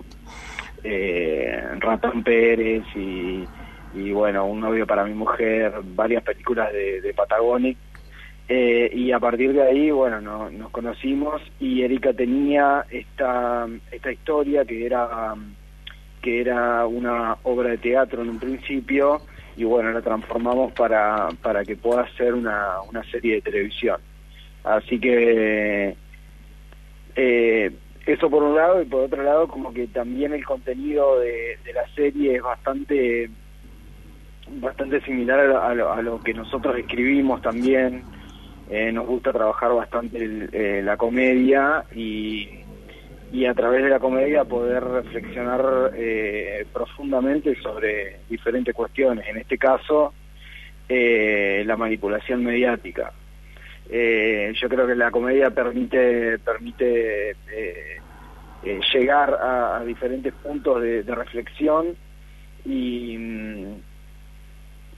eh, Ratán Pérez y, bueno, Un novio para mi mujer, varias películas de, de Patagonic. Eh, y a partir de ahí, bueno, nos conocimos y Erika tenía esta, esta historia que era, que era una obra de teatro en un principio, y bueno, la transformamos para, para que pueda ser una, una serie de televisión. Así que eh, eso por un lado y por otro lado como que también el contenido de, la serie es bastante bastante similar a lo, que nosotros escribimos también. Eh, nos gusta trabajar bastante eh, la comedia y, y a través de la comedia poder reflexionar eh, profundamente sobre diferentes cuestiones. En este caso, eh, la manipulación mediática. Eh, yo creo que la comedia permite permite llegar a, diferentes puntos de, reflexión y,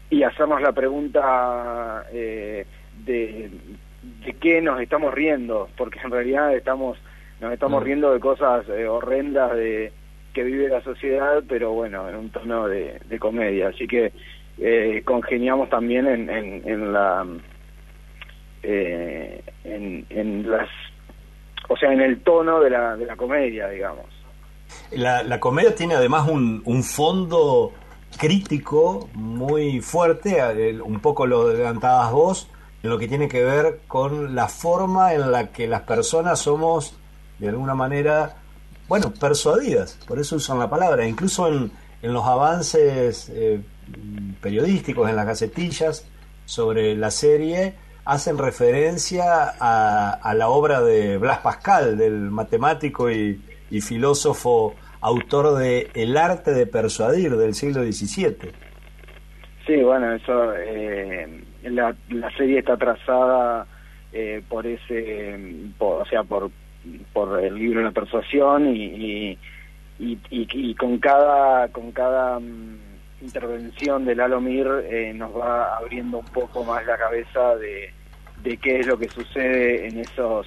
y hacernos la pregunta de, de qué nos estamos riendo, porque en realidad estamos nos estamos mm. riendo de cosas eh, horrendas de que vive la sociedad, pero bueno, en un tono de, comedia. Así que eh, congeniamos también en, en, la eh, en, las o sea en el tono de la, de la comedia digamos la, la comedia tiene además un, un fondo crítico muy fuerte un poco lo adelantabas vos en lo que tiene que ver con la forma en la que las personas somos de alguna manera, bueno, persuadidas, por eso usan la palabra, incluso en, en los avances eh, periodísticos, en las gacetillas sobre la serie, hacen referencia a, a la obra de Blas Pascal, del matemático y, filósofo autor de El arte de persuadir del siglo XVII. Sí, bueno, eso, eh, la, la serie está trazada eh, por ese, o sea, por, por el libro de la persuasión y, y, y, con cada con cada mm, intervención del Alomir eh, nos va abriendo un poco más la cabeza de, de qué es lo que sucede en esos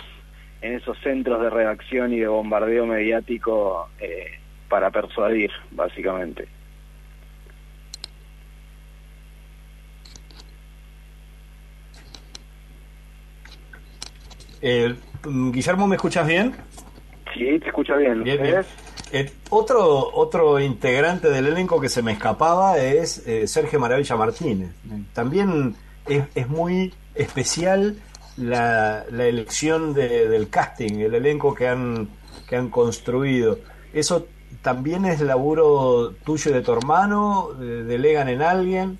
en esos centros de redacción y de bombardeo mediático eh, para persuadir básicamente. Eh, Guillermo, ¿me escuchas bien? Sí, te escucha bien. Eh, otro, otro integrante del elenco que se me escapaba es eh, Sergio Maravilla Martínez. También es, es muy especial la, la elección del casting, el elenco que han, que han construido. ¿Eso también es laburo tuyo y de tu hermano? ¿Delegan en alguien?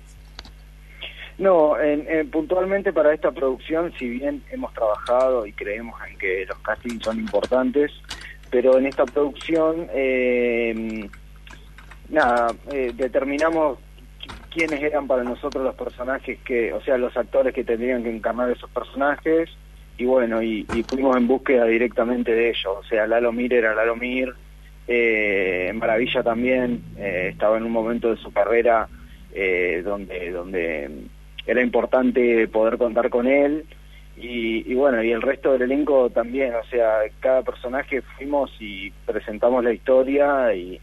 No, en, puntualmente para esta producción, si bien hemos trabajado y creemos en que los castings son importantes, pero en esta producción, eh, nada, eh, determinamos quiénes eran para nosotros los personajes que, o sea, los actores que tendrían que encarnar esos personajes, y bueno, y, fuimos en búsqueda directamente de ellos, o sea, Lalo Mir era Lalo Mir, Eh, Maravilla también eh, estaba en un momento de su carrera eh, donde, donde era importante poder contar con él. Y, y, bueno, y el resto del elenco también, o sea, cada personaje fuimos y presentamos la historia y,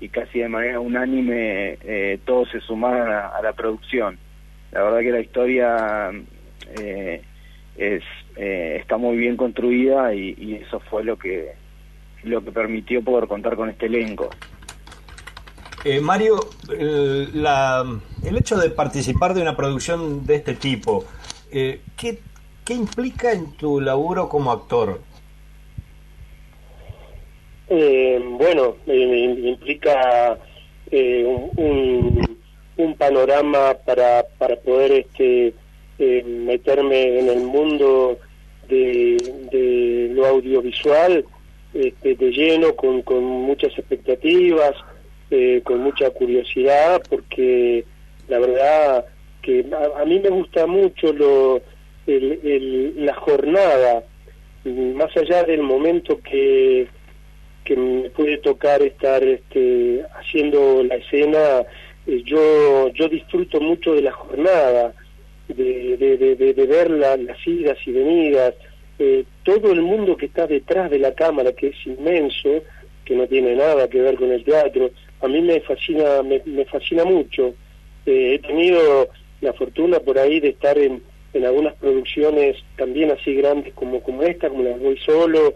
y casi de manera unánime eh, todos se sumaron a, la producción. La verdad que la historia eh, es eh, está muy bien construida y, eso fue lo que lo que permitió poder contar con este elenco. Mario, el, la, el hecho de participar de una producción de este tipo, ¿qué, ¿qué implica en tu laburo como actor? Eh, bueno, eh, implica eh, un, un, panorama para, para poder este, eh, meterme en el mundo de, de lo audiovisual este, de lleno, con, con muchas expectativas, con mucha curiosidad, porque la verdad que a, mí me gusta mucho lo, el, la jornada, más allá del momento que que me puede tocar estar este, haciendo la escena, eh, yo, yo disfruto mucho de la jornada, de, de, ver las idas y venidas, eh, todo el mundo que está detrás de la cámara, que es inmenso, que no tiene nada que ver con el teatro, a mí me fascina, me, fascina mucho. Eh, he tenido la fortuna por ahí de estar en, en algunas producciones también así grandes como, como esta, como las Voy Solo,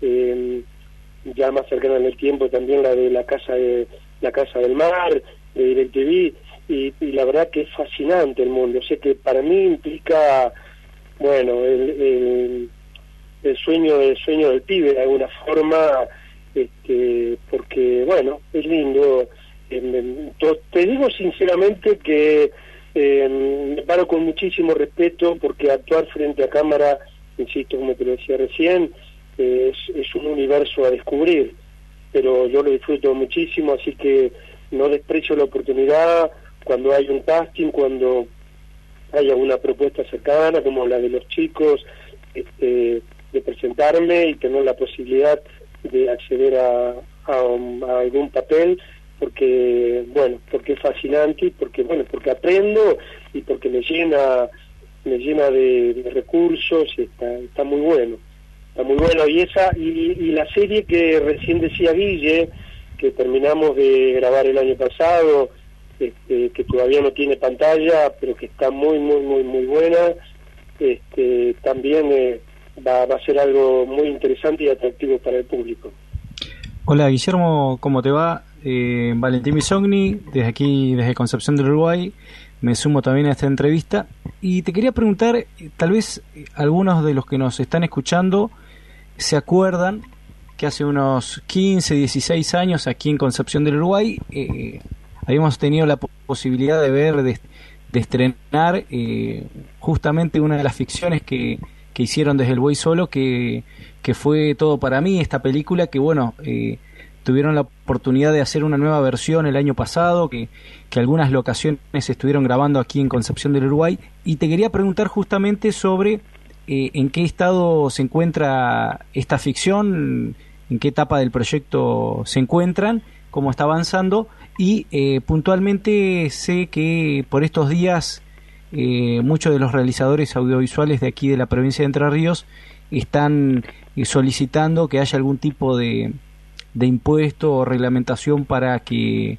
eh, ya más cercana en el tiempo también la de la casa de la casa del mar de DirecTV y, y la verdad que es fascinante el mundo o sea que para mí implica bueno el, el, sueño el sueño del pibe de alguna forma este porque bueno es lindo. Te digo sinceramente que me paro con muchísimo respeto porque actuar frente a cámara insisto como te lo decía recién es, es un universo a descubrir, pero yo lo disfruto muchísimo, así que no desprecio la oportunidad cuando hay un casting, cuando haya una propuesta cercana como la de los chicos, este, de presentarme y tener la posibilidad de acceder a, a, algún papel porque bueno porque es fascinante y porque bueno porque aprendo y porque me llena me llena de, recursos y está está muy bueno Está muy bueno. Y esa y, la serie que recién decía Guille, que terminamos de grabar el año pasado, este, que todavía no tiene pantalla, pero que está muy, muy, muy, muy buena, este, también eh, va, a ser algo muy interesante y atractivo para el público. Hola Guillermo, ¿cómo te va? Eh, Valentín Bisogni, desde aquí, desde Concepción del Uruguay, me sumo también a esta entrevista y te quería preguntar, tal vez algunos de los que nos están escuchando se acuerdan que hace unos 15, 16 años aquí en Concepción del Uruguay eh, habíamos tenido la posibilidad de ver, de, estrenar eh, justamente una de las ficciones que, hicieron desde el Buey Solo, que, que, fue todo para mí, esta película que bueno, eh, tuvieron la oportunidad de hacer una nueva versión el año pasado, que, que algunas locaciones estuvieron grabando aquí en Concepción del Uruguay, y te quería preguntar justamente sobre eh, en qué estado se encuentra esta ficción, en qué etapa del proyecto se encuentran, cómo está avanzando. Y eh, puntualmente sé que por estos días eh, muchos de los realizadores audiovisuales de aquí de la provincia de Entre Ríos están solicitando que haya algún tipo de, de impuesto o reglamentación para que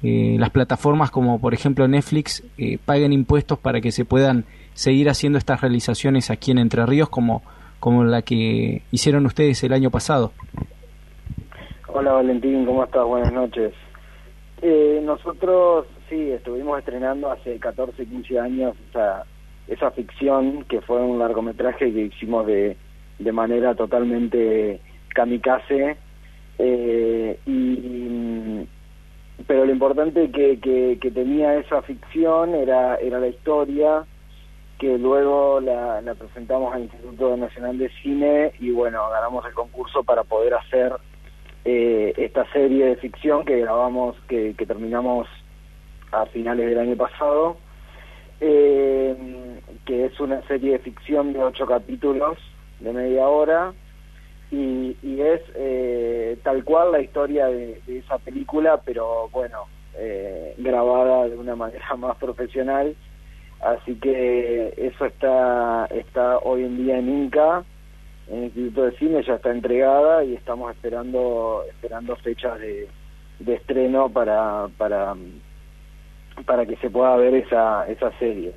las plataformas como por ejemplo Netflix paguen impuestos para que se puedan seguir haciendo estas realizaciones aquí en Entre Ríos como, como la que hicieron ustedes el año pasado. Hola Valentín, ¿cómo estás? Buenas noches. Eh, nosotros sí, estuvimos estrenando hace 14, 15 años esa, esa ficción que fue un largometraje que hicimos de, de manera totalmente kamikaze. Eh, y, pero lo importante que, que, que tenía esa ficción era, era la historia, que luego la, presentamos al Instituto Nacional de Cine y bueno, ganamos el concurso para poder hacer eh, esta serie de ficción que grabamos, que, terminamos a finales del año pasado, eh, que es una serie de ficción de ocho capítulos de media hora, y, es eh, tal cual la historia de, esa película, pero bueno, eh, grabada de una manera más profesional. Así que eso está, está hoy en día en Inca, en el Instituto de Cine, ya está entregada y estamos esperando, esperando fechas de, de estreno para, para, para que se pueda ver esa, esa serie.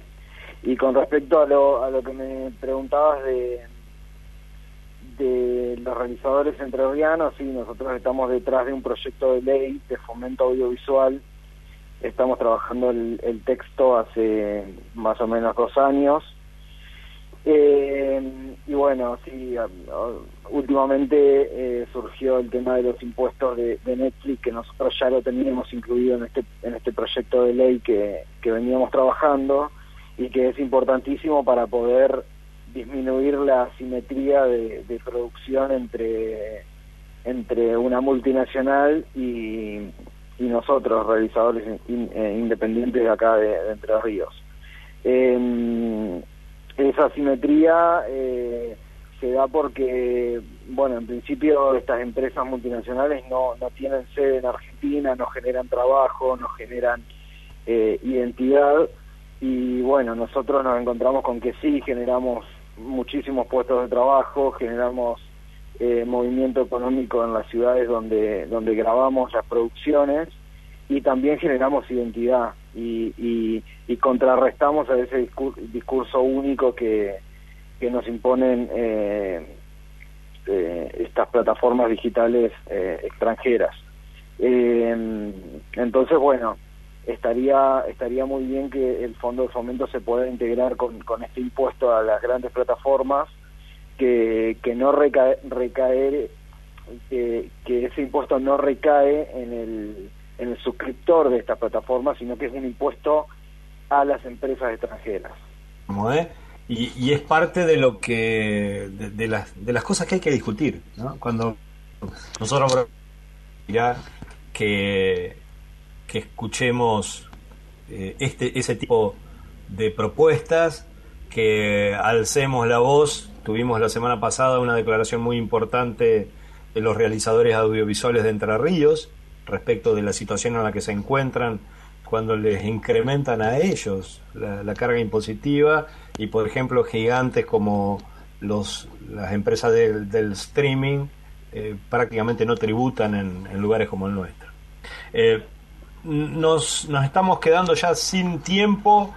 Y con respecto a lo, a lo que me preguntabas de, de los realizadores entrerrianos, sí, nosotros estamos detrás de un proyecto de ley de fomento audiovisual. Estamos trabajando el, texto hace más o menos dos años. Eh, y bueno, sí, últimamente eh, surgió el tema de los impuestos de, Netflix, que nosotros ya lo teníamos incluido en este, en este proyecto de ley que, que veníamos trabajando y que es importantísimo para poder disminuir la asimetría de, producción entre, entre una multinacional y, nosotros, realizadores eh, independientes de acá de, Entre Ríos. Em, esa asimetría eh, se da porque, bueno, en principio estas empresas multinacionales no, no tienen sede en Argentina, no generan trabajo, no generan eh, identidad. Y bueno, nosotros nos encontramos con que sí generamos muchísimos puestos de trabajo, generamos eh, movimiento económico en las ciudades donde, donde grabamos las producciones y también generamos identidad y, y, contrarrestamos a ese discurso, único que, que nos imponen eh, eh, estas plataformas digitales extranjeras. entonces, bueno, estaría estaría muy bien que el fondo de fomento se pueda integrar con, con este impuesto a las grandes plataformas que, que no recae, recaer que, que ese impuesto no recae en el en el suscriptor de estas plataformas sino que es un impuesto a las empresas extranjeras y, y, es parte de lo que de, las de las cosas que hay que discutir ¿no? cuando nosotros que que escuchemos eh, este, ese tipo de propuestas, que alcemos la voz. Tuvimos la semana pasada una declaración muy importante de los realizadores audiovisuales de Entre Ríos respecto de la situación en la que se encuentran cuando les incrementan a ellos la, carga impositiva y por ejemplo gigantes como los, las empresas del, streaming eh, prácticamente no tributan en, lugares como el nuestro. Eh, nos, nos estamos quedando ya sin tiempo.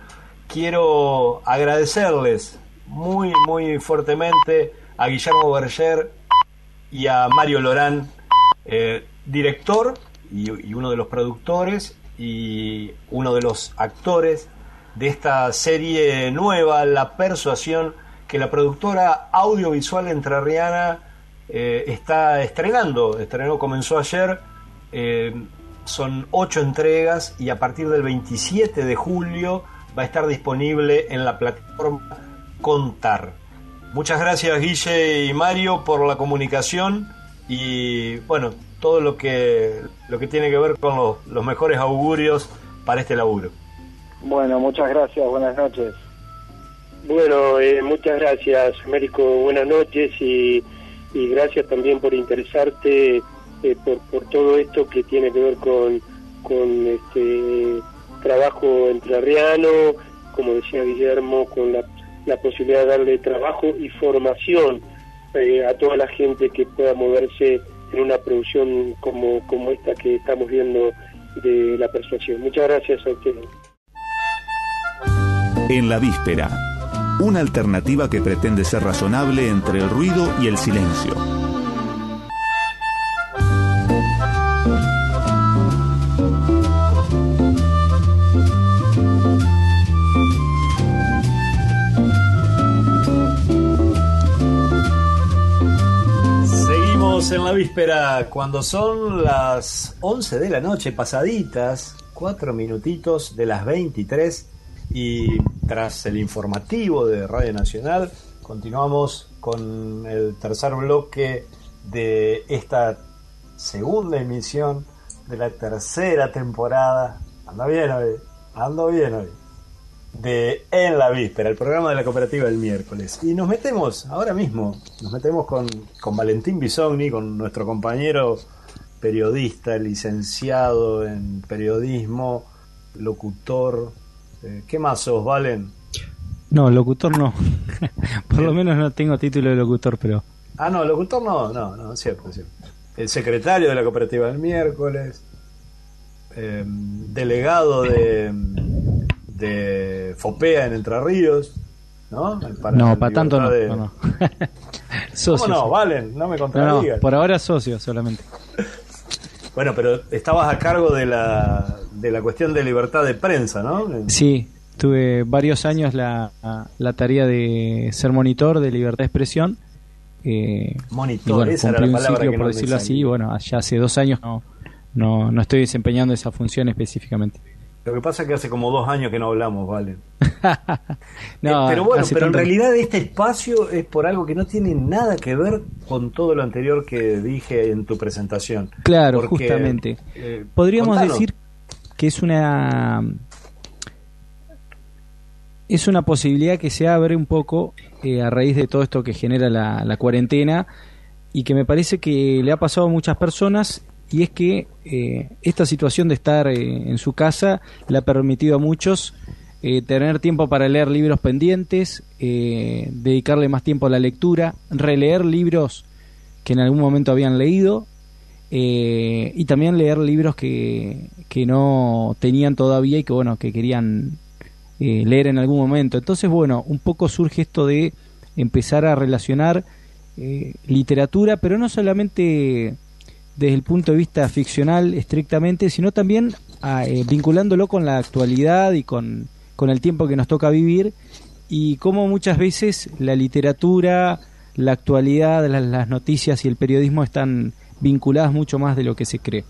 Quiero agradecerles muy, muy fuertemente a Guillermo Berger y a Mario Lorán, eh, director y, uno de los productores y uno de los actores de esta serie nueva, La Persuasión, que la productora audiovisual entrerriana eh, está estrenando. Estrenó, comenzó ayer. Eh, son ocho entregas y a partir del 27 de julio va a estar disponible en la plataforma Contar. Muchas gracias Guille y Mario por la comunicación y bueno, todo lo que, lo que tiene que ver con los, mejores augurios para este laburo. Bueno, muchas gracias, buenas noches. Bueno, eh, muchas gracias Américo, buenas noches y, y gracias también por interesarte eh, por, por todo esto que tiene que ver con, con este trabajo entrerriano, como decía Guillermo, con la, la posibilidad de darle trabajo y formación eh, a toda la gente que pueda moverse en una producción como, como esta que estamos viendo de la persuasión. Muchas gracias a ustedes. En la víspera, una alternativa que pretende ser razonable entre el ruido y el silencio en la víspera, cuando son las 11 de la noche, pasaditas, 4 minutitos de las 23, y tras el informativo de Radio Nacional, continuamos con el tercer bloque de esta segunda emisión de la tercera temporada. Anda bien hoy, ando bien hoy. De En la Víspera, el programa de la cooperativa del miércoles. Y nos metemos ahora mismo, nos metemos con, con Valentín Bisogni, con nuestro compañero periodista, licenciado en periodismo, locutor. Eh, ¿Qué más sos, Valen? No, locutor no. Por lo menos no tengo título de locutor, pero... Ah, no, locutor no, no, no, cierto, cierto. El secretario de la cooperativa del miércoles, eh, delegado de, de FOPEA en Entre Ríos, ¿no? Para no, para tanto no. no, ¿Cómo no? Valen, no me contradigas. por ahora socio solamente. Bueno, pero estabas a cargo de la, de la cuestión de libertad de prensa, ¿no? Sí, tuve varios años la, la tarea de ser monitor de libertad de expresión. Eh, monitor, esa era la palabra por decirlo así. Bueno, ya hace dos años no, no, no estoy desempeñando esa función específicamente. Lo que pasa es que hace como dos años que no hablamos, ¿vale? no, eh, pero bueno, pero en realidad este espacio es por algo que no tiene nada que ver con todo lo anterior que dije en tu presentación. Claro, justamente. Eh, Podríamos decir que es una es una posibilidad que se abre un poco eh, a raíz de todo esto que genera la, la cuarentena y que me parece que le ha pasado a muchas personas y es que eh, esta situación de estar eh, en su casa le ha permitido a muchos eh, tener tiempo para leer libros pendientes, dedicarle más tiempo a la lectura, releer libros que en algún momento habían leído y también leer libros que, que no tenían todavía y que bueno que querían leer en algún momento. Entonces bueno, un poco surge esto de empezar a relacionar literatura, pero no solamente desde el punto de vista ficcional estrictamente, sino también ah, eh, vinculándolo con la actualidad y con, el tiempo que nos toca vivir y cómo muchas veces la literatura, la actualidad, las, noticias y el periodismo están vinculadas mucho más de lo que se cree.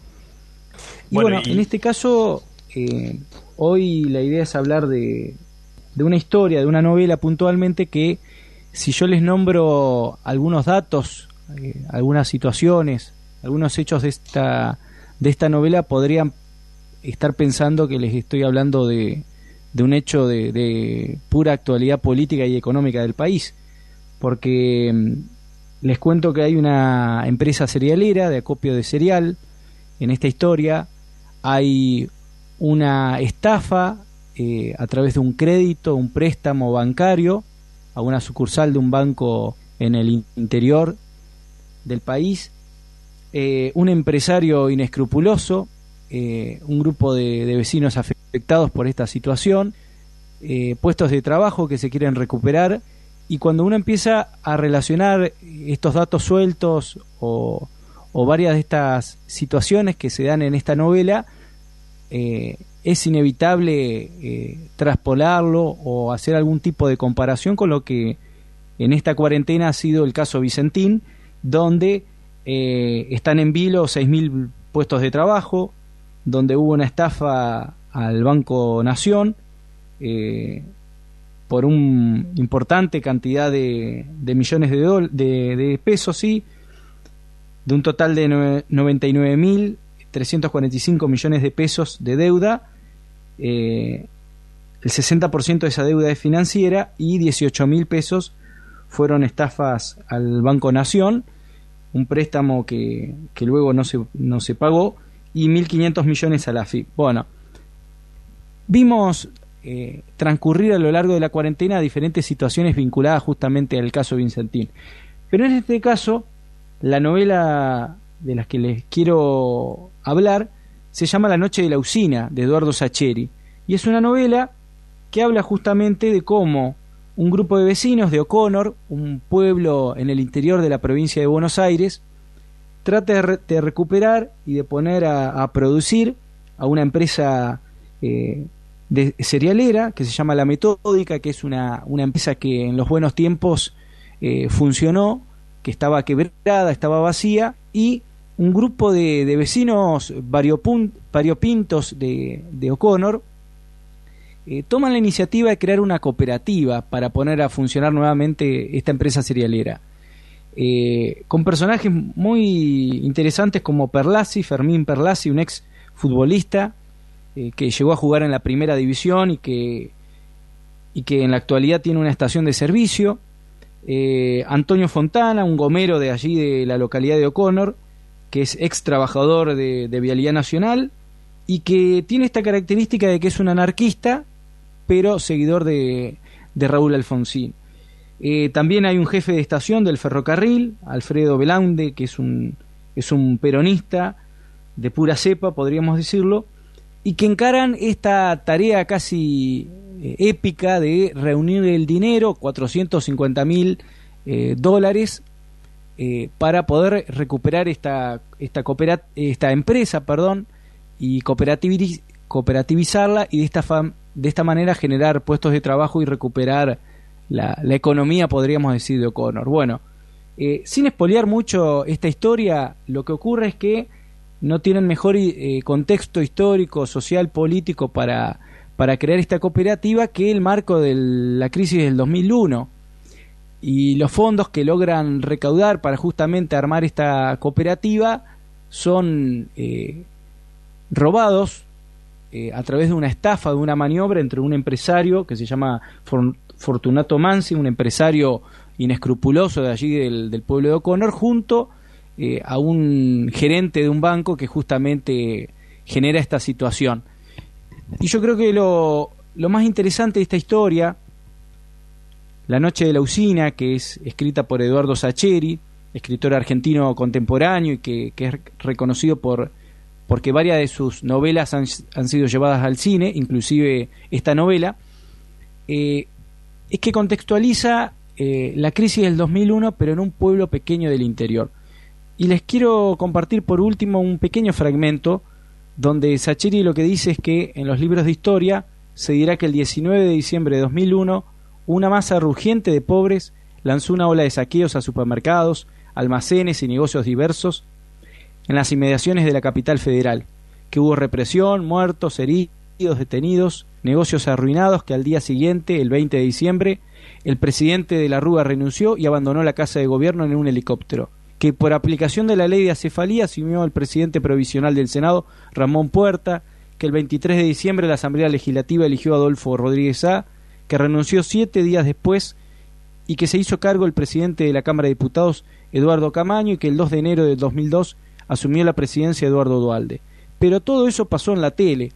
Y bueno, en este caso, eh, hoy la idea es hablar de, de una historia, de una novela puntualmente que si yo les nombro algunos datos, eh, algunas situaciones, algunos hechos de esta, de esta novela podrían estar pensando que les estoy hablando de, de un hecho de, pura actualidad política y económica del país, porque mm, les cuento que hay una empresa cerealera de acopio de cereal en esta historia, hay una estafa eh, a través de un crédito, un préstamo bancario a una sucursal de un banco en el interior del país, eh, un empresario inescrupuloso, eh, un grupo de, vecinos afectados por esta situación, eh, puestos de trabajo que se quieren recuperar y cuando uno empieza a relacionar estos datos sueltos o, varias de estas situaciones que se dan en esta novela, es inevitable traspolarlo o hacer algún tipo de comparación con lo que en esta cuarentena ha sido el caso Vicentín, donde eh, están en vilo 6.000 puestos de trabajo, donde hubo una estafa al Banco Nación eh, por una importante cantidad de, millones de, de, pesos, sí, de un total de 99.345 millones de pesos de deuda. Eh, el 60% de esa deuda es financiera y 18.000 pesos fueron estafas al Banco Nación un préstamo que, luego no se, no se pagó y 1.500 millones a la FIP. Bueno, vimos eh, transcurrir a lo largo de la cuarentena diferentes situaciones vinculadas justamente al caso Vincentín. Pero en este caso, la novela de las que les quiero hablar se llama La noche de la usina, de Eduardo Sacheri, y es una novela que habla justamente de cómo un grupo de vecinos de O'Connor, un pueblo en el interior de la provincia de Buenos Aires, trata de, recuperar y de poner a, producir a una empresa eh, de cerealera que se llama La Metódica, que es una, una empresa que en los buenos tiempos eh, funcionó, que estaba quebrada, estaba vacía, y un grupo de, vecinos variopintos de, de O'Connor eh, toman la iniciativa de crear una cooperativa para poner a funcionar nuevamente esta empresa cerealera. Eh, con personajes muy interesantes como Perlassi, Fermín Perlassi, un ex futbolista eh, que llegó a jugar en la primera división y que y que en la actualidad tiene una estación de servicio. Eh, Antonio Fontana, un gomero de allí de la localidad de O'Connor, que es ex trabajador de, Vialidad Nacional y que tiene esta característica de que es un anarquista, pero seguidor de, Raúl Alfonsín. Eh, también hay un jefe de estación del ferrocarril, Alfredo Belaunde, que es un, es un peronista de pura cepa, podríamos decirlo, y que encaran esta tarea casi eh, épica de reunir el dinero, 450 mil eh, dólares, eh, para poder recuperar esta, esta, esta empresa perdón, y cooperativizarla y de esta, de esta manera generar puestos de trabajo y recuperar la, economía, podríamos decir, de O'Connor. Bueno, sin espolear mucho esta historia, lo que ocurre es que no tienen mejor eh, contexto histórico, social, político para, para crear esta cooperativa que el marco de la crisis del 2001. Y los fondos que logran recaudar para justamente armar esta cooperativa son eh, robados eh, a través de una estafa, de una maniobra entre un empresario que se llama Fortunato Mansi, un empresario inescrupuloso de allí del, pueblo de O'Connor, junto eh, a un gerente de un banco que justamente genera esta situación. Y yo creo que lo, lo más interesante de esta historia, La Noche de la Usina, que es escrita por Eduardo Sacheri, escritor argentino contemporáneo y que, es reconocido por porque varias de sus novelas han, sido llevadas al cine, inclusive esta novela, eh, es que contextualiza eh, la crisis del 2001, pero en un pueblo pequeño del interior. Y les quiero compartir por último un pequeño fragmento donde Sacheri lo que dice es que en los libros de historia se dirá que el 19 de diciembre de 2001 una masa rugiente de pobres lanzó una ola de saqueos a supermercados, almacenes y negocios diversos en las inmediaciones de la capital federal, que hubo represión, muertos, heridos, detenidos, negocios arruinados que al día siguiente, el 20 de diciembre, el presidente de la Rúa renunció y abandonó la casa de gobierno en un helicóptero que por aplicación de la ley de acefalía asumió el presidente provisional del Senado, Ramón Puerta, que el 23 de diciembre la Asamblea Legislativa eligió a Adolfo Rodríguez A., que renunció siete días después y que se hizo cargo el presidente de la Cámara de Diputados, Eduardo Camaño, y que el 2 de enero de 2002 asumió la presidencia Eduardo Dualde. Pero todo eso pasó en la tele,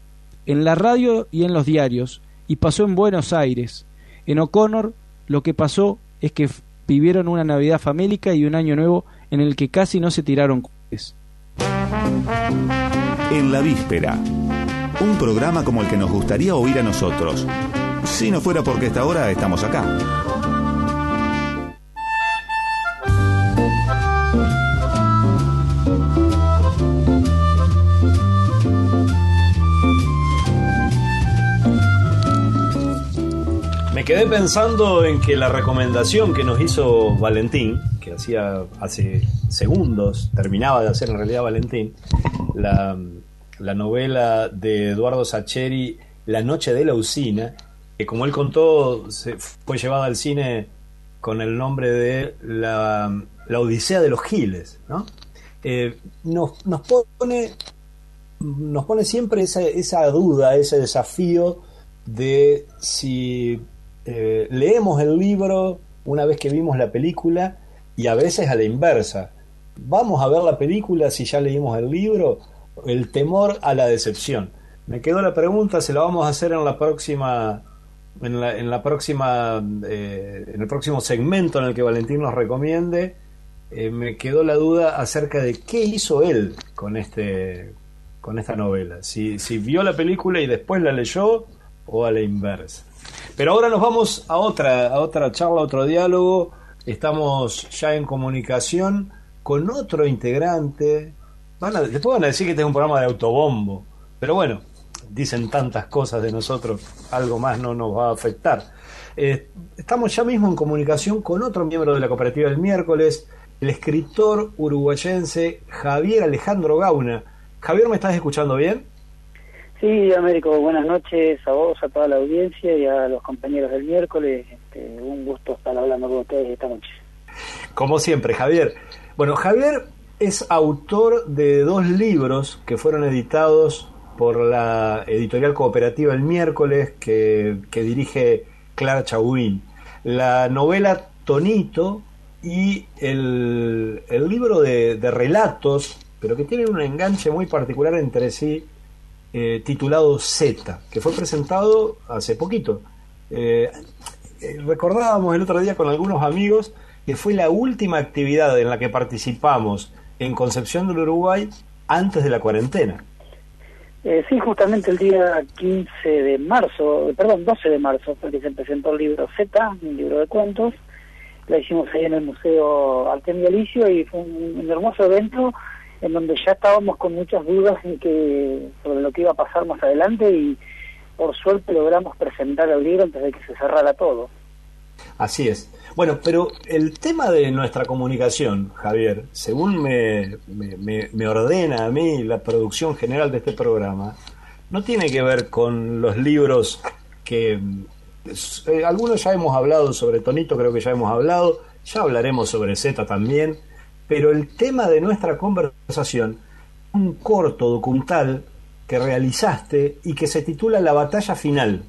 en la radio y en los diarios, y pasó en Buenos Aires. En O'Connor lo que pasó es que vivieron una Navidad famélica y un año nuevo en el que casi no se tiraron cohetes. En la víspera, un programa como el que nos gustaría oír a nosotros, si no fuera porque esta hora estamos acá. Me quedé pensando en que la recomendación que nos hizo Valentín hacía hace segundos, terminaba de hacer en realidad Valentín, la, novela de Eduardo Sacheri, La Noche de la Usina, que como él contó, fue llevada al cine con el nombre de La, Odisea de los Giles, ¿no? Eh, nos, nos, pone, nos pone siempre esa duda, ese desafío de si eh, leemos el libro una vez que vimos la película y a veces a la inversa. Vamos a ver la película si ya leímos el libro, el temor a la decepción. Me quedó la pregunta, se la vamos a hacer en la próxima en la próxima eh, en el próximo segmento en el que Valentín nos recomiende. Eh, me quedó la duda acerca de qué hizo él con este con esta novela. Si, si vio la película y después la leyó o a la inversa. Pero ahora nos vamos a otra, a otra charla, a otro diálogo Estamos ya en comunicación con otro integrante. Van a, después van a decir que es un programa de autobombo, pero bueno, dicen tantas cosas de nosotros, algo más no nos va a afectar. Eh, estamos ya mismo en comunicación con otro miembro de la cooperativa del miércoles, el escritor uruguayense Javier Alejandro Gauna. Javier, ¿me estás escuchando bien? Sí, Américo, buenas noches a vos, a toda la audiencia y a los compañeros del miércoles. Este, un gusto estar hablando con ustedes esta noche. Como siempre, Javier. Bueno, Javier es autor de dos libros que fueron editados por la editorial cooperativa El Miércoles, que, dirige Clara Chauvin. La novela Tonito y el, el libro de, de relatos, pero que tienen un enganche muy particular entre sí, eh, titulado Z, que fue presentado hace poquito. Eh, eh, recordábamos el otro día con algunos amigos que fue la última actividad en la que participamos en Concepción del Uruguay antes de la cuarentena. Eh, sí, justamente el día 15 de marzo, perdón, 12 de marzo, fue que se presentó el libro Z, un libro de cuentos. La hicimos ahí en el Museo Artemio Alicio y fue un, un hermoso evento en donde ya estábamos con muchas dudas en que, sobre lo que iba a pasar más adelante y por suerte logramos presentar el libro antes de que se cerrara todo. Así es. Bueno, pero el tema de nuestra comunicación, Javier, según me, me, me, ordena a mí la producción general de este programa, no tiene que ver con los libros que... Eh, algunos ya hemos hablado sobre Tonito, creo que ya hemos hablado, ya hablaremos sobre Z también, pero el tema de nuestra conversación, un corto documental que realizaste y que se titula La batalla final,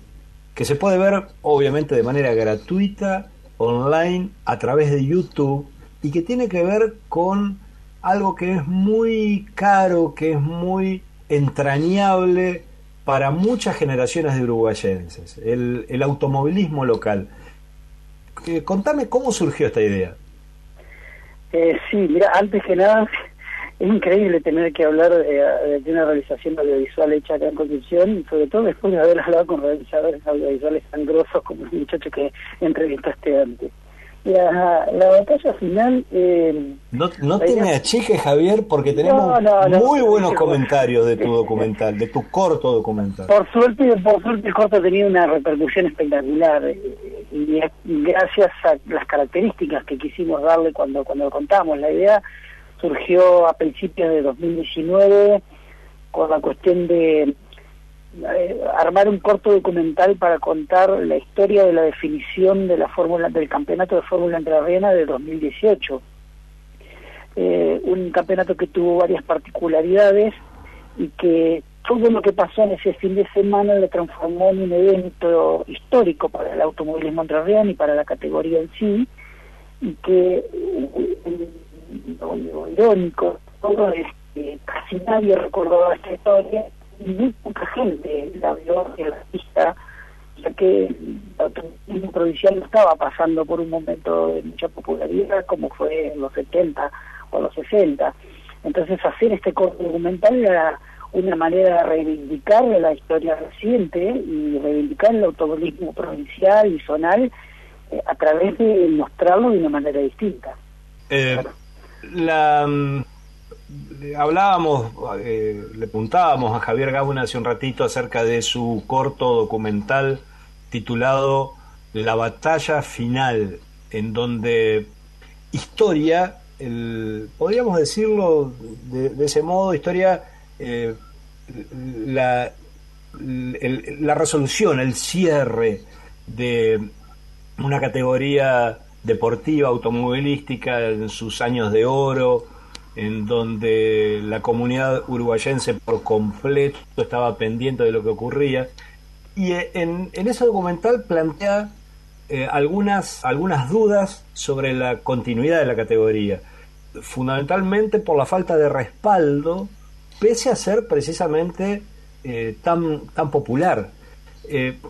que se puede ver obviamente de manera gratuita, online, a través de YouTube, y que tiene que ver con algo que es muy caro, que es muy entrañable para muchas generaciones de uruguayenses, el, automovilismo local. Eh, contame cómo surgió esta idea. Eh, sí, mira, antes que nada, es increíble tener que hablar de, una realización audiovisual hecha acá en Concepción, sobre todo después de haber hablado con realizadores audiovisuales tan grosos como el muchacho que entrevistaste antes. La, la batalla final... Eh, no no te me achiques, Javier, porque tenemos muy buenos comentarios de tu documental, de tu corto documental. Por suerte, por suerte el corto ha tenido una repercusión espectacular eh, y, gracias a las características que quisimos darle cuando, cuando lo contamos. La idea surgió a principios de 2019 con la cuestión de eh, armar un corto documental para contar la historia de la definición de la fórmula del campeonato de fórmula entrerriana de 2018 eh, un campeonato que tuvo varias particularidades y que todo lo que pasó en ese fin de semana lo transformó en un evento histórico para el automovilismo entrerriano y para la categoría en sí y que lo, irónico todo es que casi nadie recordaba esta historia muy poca gente la vio en la pista, ya que el automovilismo provincial estaba pasando por un momento de mucha popularidad como fue en los 70 o los 60. Entonces hacer este corto documental era una manera de reivindicar la historia reciente y reivindicar el automovilismo provincial y zonal eh, a través de mostrarlo de una manera distinta. Eh, la mm, hablábamos, eh, le apuntábamos a Javier Gauna hace un ratito acerca de su corto documental titulado La batalla final, en donde historia, podríamos decirlo de, ese modo, historia, eh, la, la resolución, el cierre de una categoría deportiva, automovilística en sus años de oro, en donde la comunidad uruguayense por completo estaba pendiente de lo que ocurría. Y eh, en, ese documental plantea eh, algunas, algunas dudas sobre la continuidad de la categoría, fundamentalmente por la falta de respaldo, pese a ser precisamente eh, tan, tan popular.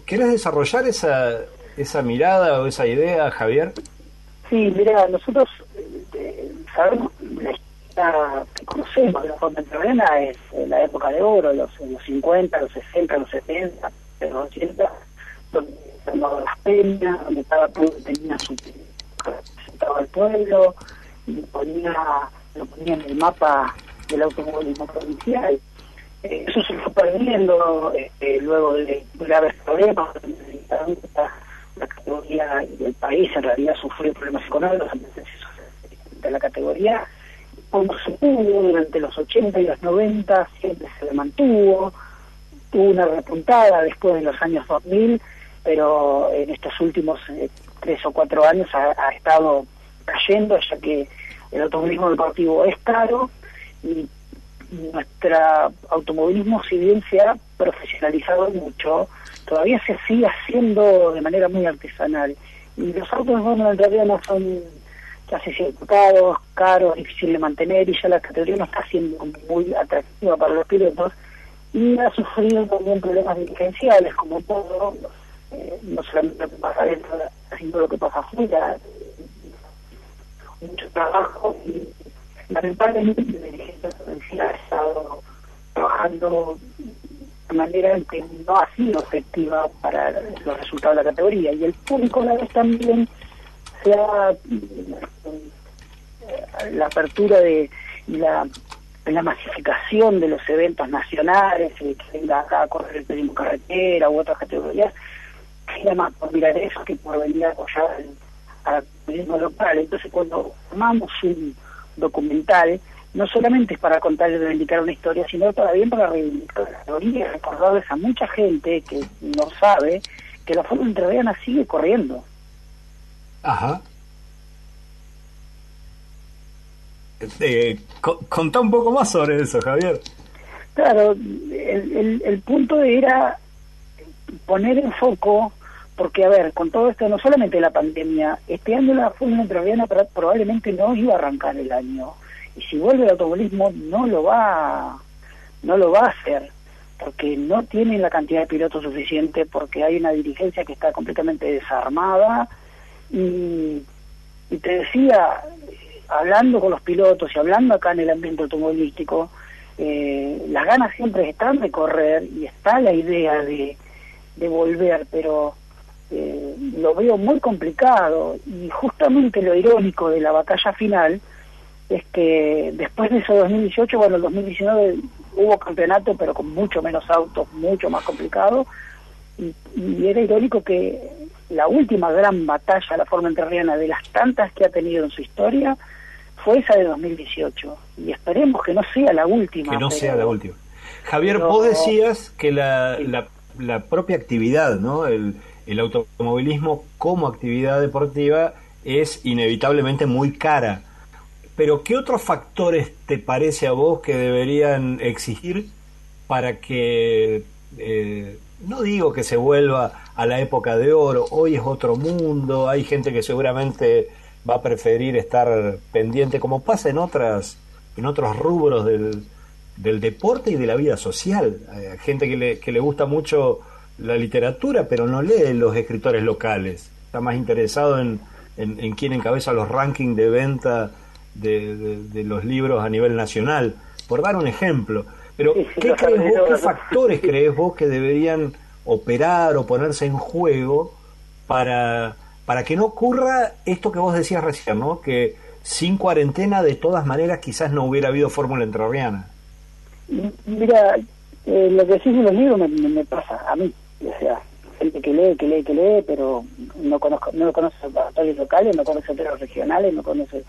¿Querés desarrollar esa, esa mirada o esa idea, Javier? Sí, mira, nosotros sabemos que conocemos de la forma entrerriana es la época de oro, los, los 50, los 60, los 70, los 80, donde estaban las peñas, donde cada pueblo tenía su representaba al pueblo, y ponía, lo ponía en el mapa del automovilismo provincial. Eh, eso se fue perdiendo este, luego de graves problemas, la categoría y el país en realidad sufrió problemas económicos de la categoría como se pudo durante los 80 y los 90, siempre se le mantuvo, tuvo una repuntada después de los años 2000, pero en estos últimos eh, tres o cuatro años ha, estado cayendo, ya que el automovilismo deportivo es caro y nuestro automovilismo, si bien se ha profesionalizado mucho, todavía se sigue haciendo de manera muy artesanal. Y los autos de forma realidad no son casi complicados, caros, difíciles de mantener y ya la categoría no está siendo muy atractiva para los pilotos y ha sufrido también problemas dirigenciales como todo, eh, no solamente lo que pasa dentro, sino lo que pasa afuera, mucho trabajo y lamentablemente la dirigencia provincial ha estado trabajando de manera que no ha sido efectiva para los resultados de la categoría y el público a la vez también se ha eh, la apertura de la la masificación de los eventos nacionales, que venga acá a correr el turismo carretera u otras categorías, era más por mirar eso que por venir a apoyar al turismo local. Entonces cuando formamos un documental, no solamente es para contar y reivindicar una historia, sino también para reivindicar la categoría y recordarles a mucha gente que no sabe que la Fórmula Entrerriana sigue corriendo. Ajá. Eh, contá un poco más sobre eso, Javier. Claro, el, el, punto era poner en foco, porque a ver, con todo esto, no solamente la pandemia, este año la Fórmula Entrerriana probablemente no iba a arrancar el año. Y si vuelve el automovilismo, no lo va, no lo va a hacer, porque no tienen la cantidad de pilotos suficiente, porque hay una dirigencia que está completamente desarmada. Y, te decía, hablando con los pilotos y hablando acá en el ambiente automovilístico, eh, las ganas siempre están de correr y está la idea de, de volver, pero eh, lo veo muy complicado. Y justamente lo irónico de la batalla final es que después de eso 2018, bueno, el 2019 hubo campeonato, pero con mucho menos autos, mucho más complicado, y, y era irónico que la última gran batalla la forma enterriana de las tantas que ha tenido en su historia fue esa de 2018 y esperemos que no sea la última. Que no sea la última. Javier, vos decías que la, la, propia actividad, ¿no? El, el automovilismo como actividad deportiva es inevitablemente muy cara. Pero ¿qué otros factores te parece a vos que deberían exigir para que, eh, no digo que se vuelva a la época de oro, hoy es otro mundo, hay gente que seguramente va a preferir estar pendiente, como pasa en otras, en otros rubros del, del deporte y de la vida social. Hay gente que le, que le gusta mucho la literatura, pero no lee los escritores locales. Está más interesado en, en, quién encabeza los rankings de venta de, de, los libros a nivel nacional, por dar un ejemplo. Pero, ¿qué crees vos, qué factores crees vos que deberían operar o ponerse en juego para para que no ocurra esto que vos decías recién, ¿no? Que sin cuarentena, de todas maneras, quizás no hubiera habido fórmula entrerriana. Mira, eh, lo que decís en los libros me, pasa a mí. O sea, gente que lee, que lee, que lee, pero no conozco, no conoce laboratorios locales, no conoce hoteles regionales, no conoce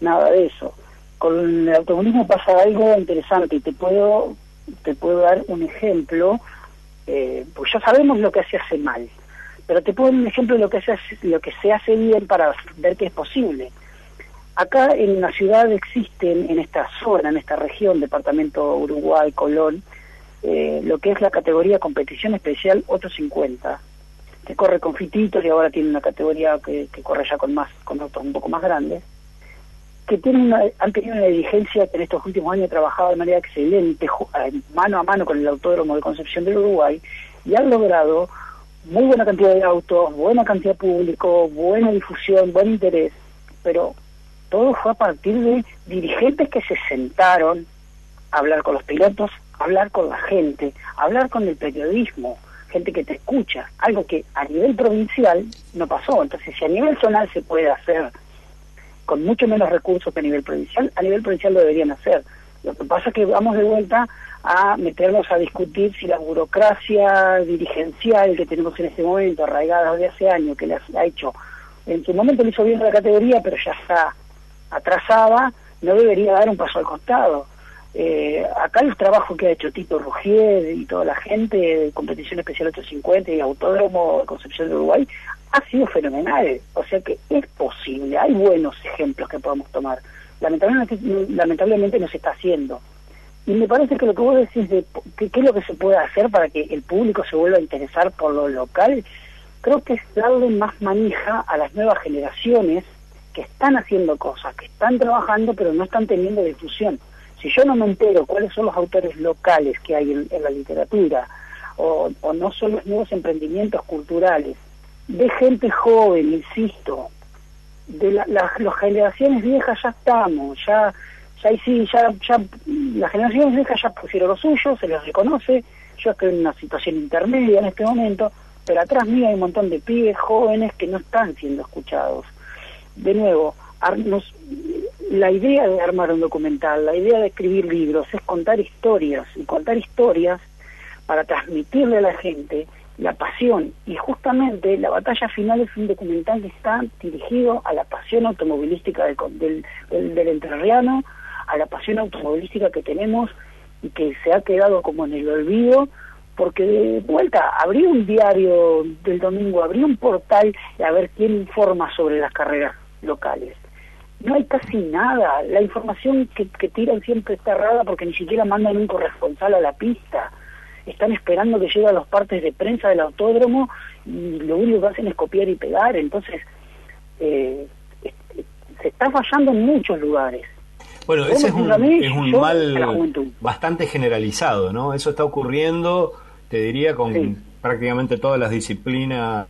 nada de eso. Con el automovilismo pasa algo interesante y te puedo, te puedo dar un ejemplo, eh, pues ya sabemos lo que se hace mal pero te pongo un ejemplo de lo que se hace, lo que se hace bien para ver que es posible. Acá en la ciudad existen, en esta zona, en esta región, departamento Uruguay, Colón, eh, lo que es la categoría competición especial 850, que corre con fititos y ahora tiene una categoría que, corre ya con más con autos un poco más grandes, que tienen una, han tenido una dirigencia que en estos últimos años ha de manera excelente, mano a mano con el Autódromo de Concepción del Uruguay, y han logrado muy buena cantidad de autos, buena cantidad de público, buena difusión, buen interés, pero todo fue a partir de dirigentes que se sentaron a hablar con los pilotos, a hablar con la gente, a hablar con el periodismo, gente que te escucha, algo que a nivel provincial no pasó. Entonces, si a nivel zonal se puede hacer con mucho menos recursos que a nivel provincial, a nivel provincial lo deberían hacer. Lo que pasa es que vamos de vuelta a meternos a discutir si la burocracia dirigencial que tenemos en este momento, arraigada de hace años, que le ha hecho, en su momento le hizo bien la categoría, pero ya está atrasada, no debería dar un paso al costado. Eh, acá el trabajo que ha hecho Tito Rugier y toda la gente de Competición Especial 850 y Autódromo de Concepción de Uruguay ha sido fenomenal. O sea que es posible, hay buenos ejemplos que podemos tomar. Lamentablemente, lamentablemente no se está haciendo Y me parece que lo que vos decís de qué es lo que se puede hacer para que el público se vuelva a interesar por lo local, creo que es darle más manija a las nuevas generaciones que están haciendo cosas, que están trabajando, pero no están teniendo difusión. Si yo no me entero cuáles son los autores locales que hay en, la literatura, o, no son los nuevos emprendimientos culturales, de gente joven, insisto, de las generaciones viejas ya estamos, ya, ya sí, ya, ya las generaciones viejas ya pusieron lo suyo, se les reconoce, yo estoy en una situación intermedia en este momento, pero atrás mío hay un montón de pibes jóvenes que no están siendo escuchados. De nuevo, la idea de armar un documental, la idea de escribir libros es contar historias y contar historias para transmitirle a la gente la pasión y justamente la batalla final es un documental que está dirigido a la pasión automovilística del, del, del, del entrerriano, a la pasión automovilística que tenemos y que se ha quedado como en el olvido porque de vuelta abrí un diario del domingo, abrí un portal a ver quién informa sobre las carreras locales. No hay casi nada, la información que, que tiran siempre está errada porque ni siquiera mandan un corresponsal a la pista. Están esperando que llegue a los partes de prensa del autódromo y lo único que hacen es copiar y pegar. Entonces, eh, se está fallando en muchos lugares. Bueno, ese es un, es un mal bastante generalizado, ¿no? Eso está ocurriendo te diría con prácticamente todas las disciplinas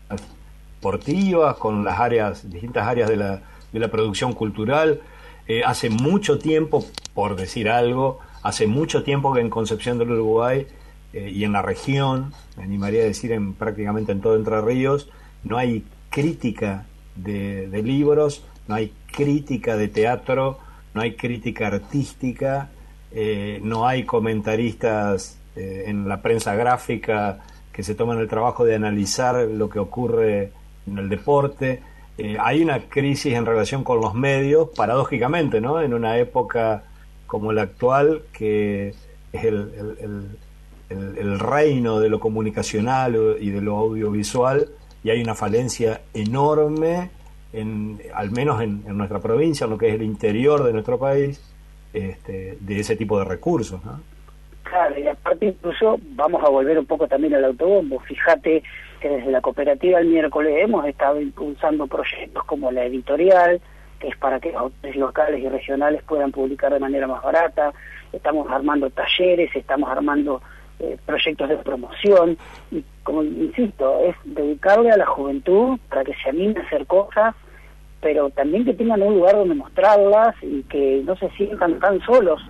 deportivas, con las áreas, distintas áreas de la, de la producción cultural. Eh, hace mucho tiempo, por decir algo, hace mucho tiempo que en Concepción del Uruguay eh, y en la región, me animaría a decir en prácticamente en todo Entre Ríos, no hay crítica de, libros, no hay crítica de teatro, no hay crítica artística, eh, no hay comentaristas eh, en la prensa gráfica que se toman el trabajo de analizar lo que ocurre en el deporte. Hay una crisis en relación con los medios, paradójicamente, ¿no? En una época como la actual, que es el, reino de lo comunicacional y de lo audiovisual, y hay una falencia enorme, en, al menos en, nuestra provincia, en lo que es el interior de nuestro país, este, de ese tipo de recursos, ¿no? Claro, y aparte incluso vamos a volver un poco también al autobombo. Fíjate que desde la cooperativa el miércoles hemos estado impulsando proyectos como la editorial, que es para que los autores locales y regionales puedan publicar de manera más barata. Estamos armando talleres, estamos armando eh, proyectos de promoción y como insisto, es dedicarle a la juventud para que se anime a hacer cosas, pero también que tengan un lugar donde mostrarlas y que no se sientan tan solos.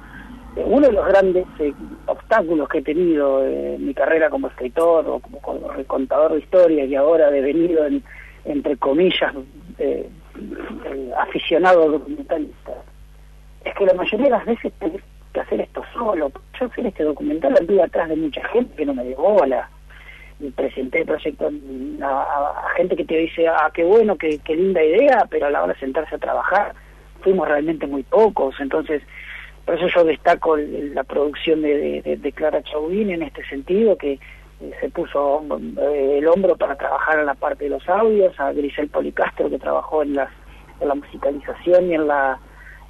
Uno de los grandes eh, obstáculos que he tenido en mi carrera como escritor o como, contador de historias y ahora devenido en, entre comillas eh, eh, aficionado documentalista es que la mayoría de las veces hacer esto solo. Yo hacer este documental anduve atrás de mucha gente que no me dio bola y presenté el proyecto a, gente que te dice ah qué bueno qué, qué linda idea pero a la hora de sentarse a trabajar fuimos realmente muy pocos. Entonces por eso yo destaco la producción de, Clara Chauvin en este sentido, que eh, se puso eh, el hombro para trabajar en la parte de los audios, a Grisel Policastro que trabajó en, la musicalización y en la,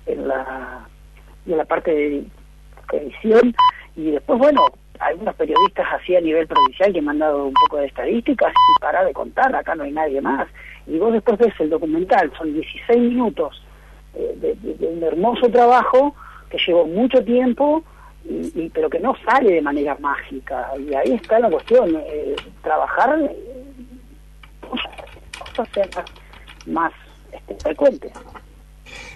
en la, en la parte de edición, y después, bueno, algunos periodistas así a nivel provincial que me han dado un poco de estadísticas y para de contar, acá no hay nadie más. Y vos después ves el documental, son 16 minutos eh, de un hermoso trabajo que llevó mucho tiempo, y, pero que no sale de manera mágica. Y ahí está la cuestión, eh, trabajar eh, más este, frecuentes.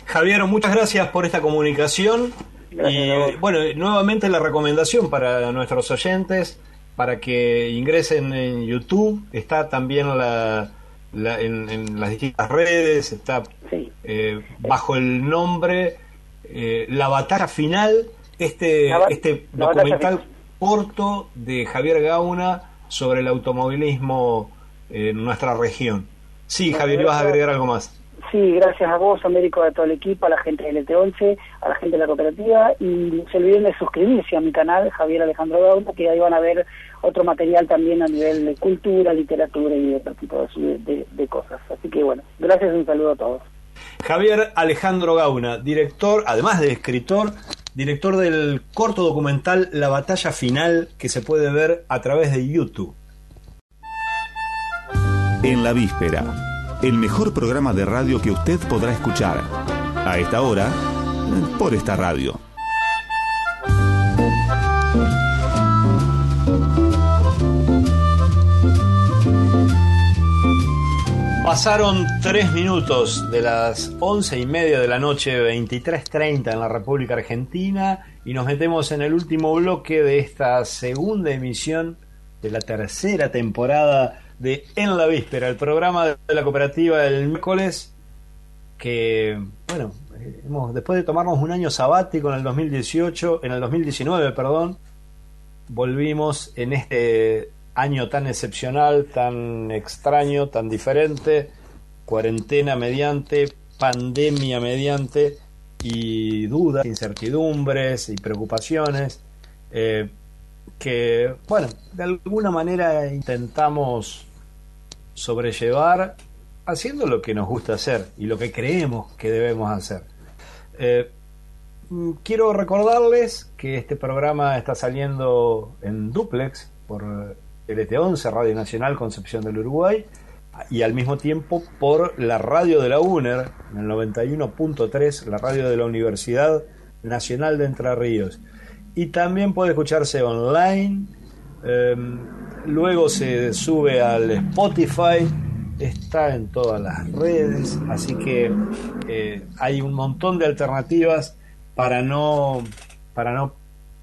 Javier, muchas gracias por esta comunicación. Y bueno, nuevamente la recomendación para nuestros oyentes para que ingresen en YouTube. Está también la, en, las distintas redes, está eh, bajo el nombre eh, la batalla final, este, este documental corto de Javier Gauna sobre el automovilismo en nuestra región. Sí, Javier, ibas a agregar algo más. Sí, gracias a vos, Américo, a todo el equipo, a la gente del ET11, a la gente de la cooperativa y no se olviden de suscribirse a mi canal, Javier Alejandro Gauna, que ahí van a ver otro material también a nivel de cultura, literatura y otro tipo de, de cosas. Así que bueno, gracias y un saludo a todos. Javier Alejandro Gauna, director, además de escritor, director del corto documental La batalla final que se puede ver a través de YouTube. En la víspera, el mejor programa de radio que usted podrá escuchar. A esta hora, por esta radio. Pasaron tres minutos de las once y media de la noche, 23.30 en la República Argentina, y nos metemos en el último bloque de esta segunda emisión de la tercera temporada de En la Víspera, el programa de la cooperativa del miércoles, que, bueno, hemos, después de tomarnos un año sabático en el 2018, en el 2019, perdón, volvimos en este año tan excepcional, tan extraño, tan diferente, cuarentena mediante, pandemia mediante y dudas, incertidumbres y preocupaciones eh, que, bueno, de alguna manera intentamos sobrellevar haciendo lo que nos gusta hacer y lo que creemos que debemos hacer. Eh, quiero recordarles que este programa está saliendo en duplex por LT11, Radio Nacional Concepción del Uruguay, y al mismo tiempo por la radio de la UNER, en el 91.3, la radio de la Universidad Nacional de Entre Ríos. Y también puede escucharse online, em, luego se sube al Spotify, está en todas las redes, así que eh, hay un montón de alternativas para no, para no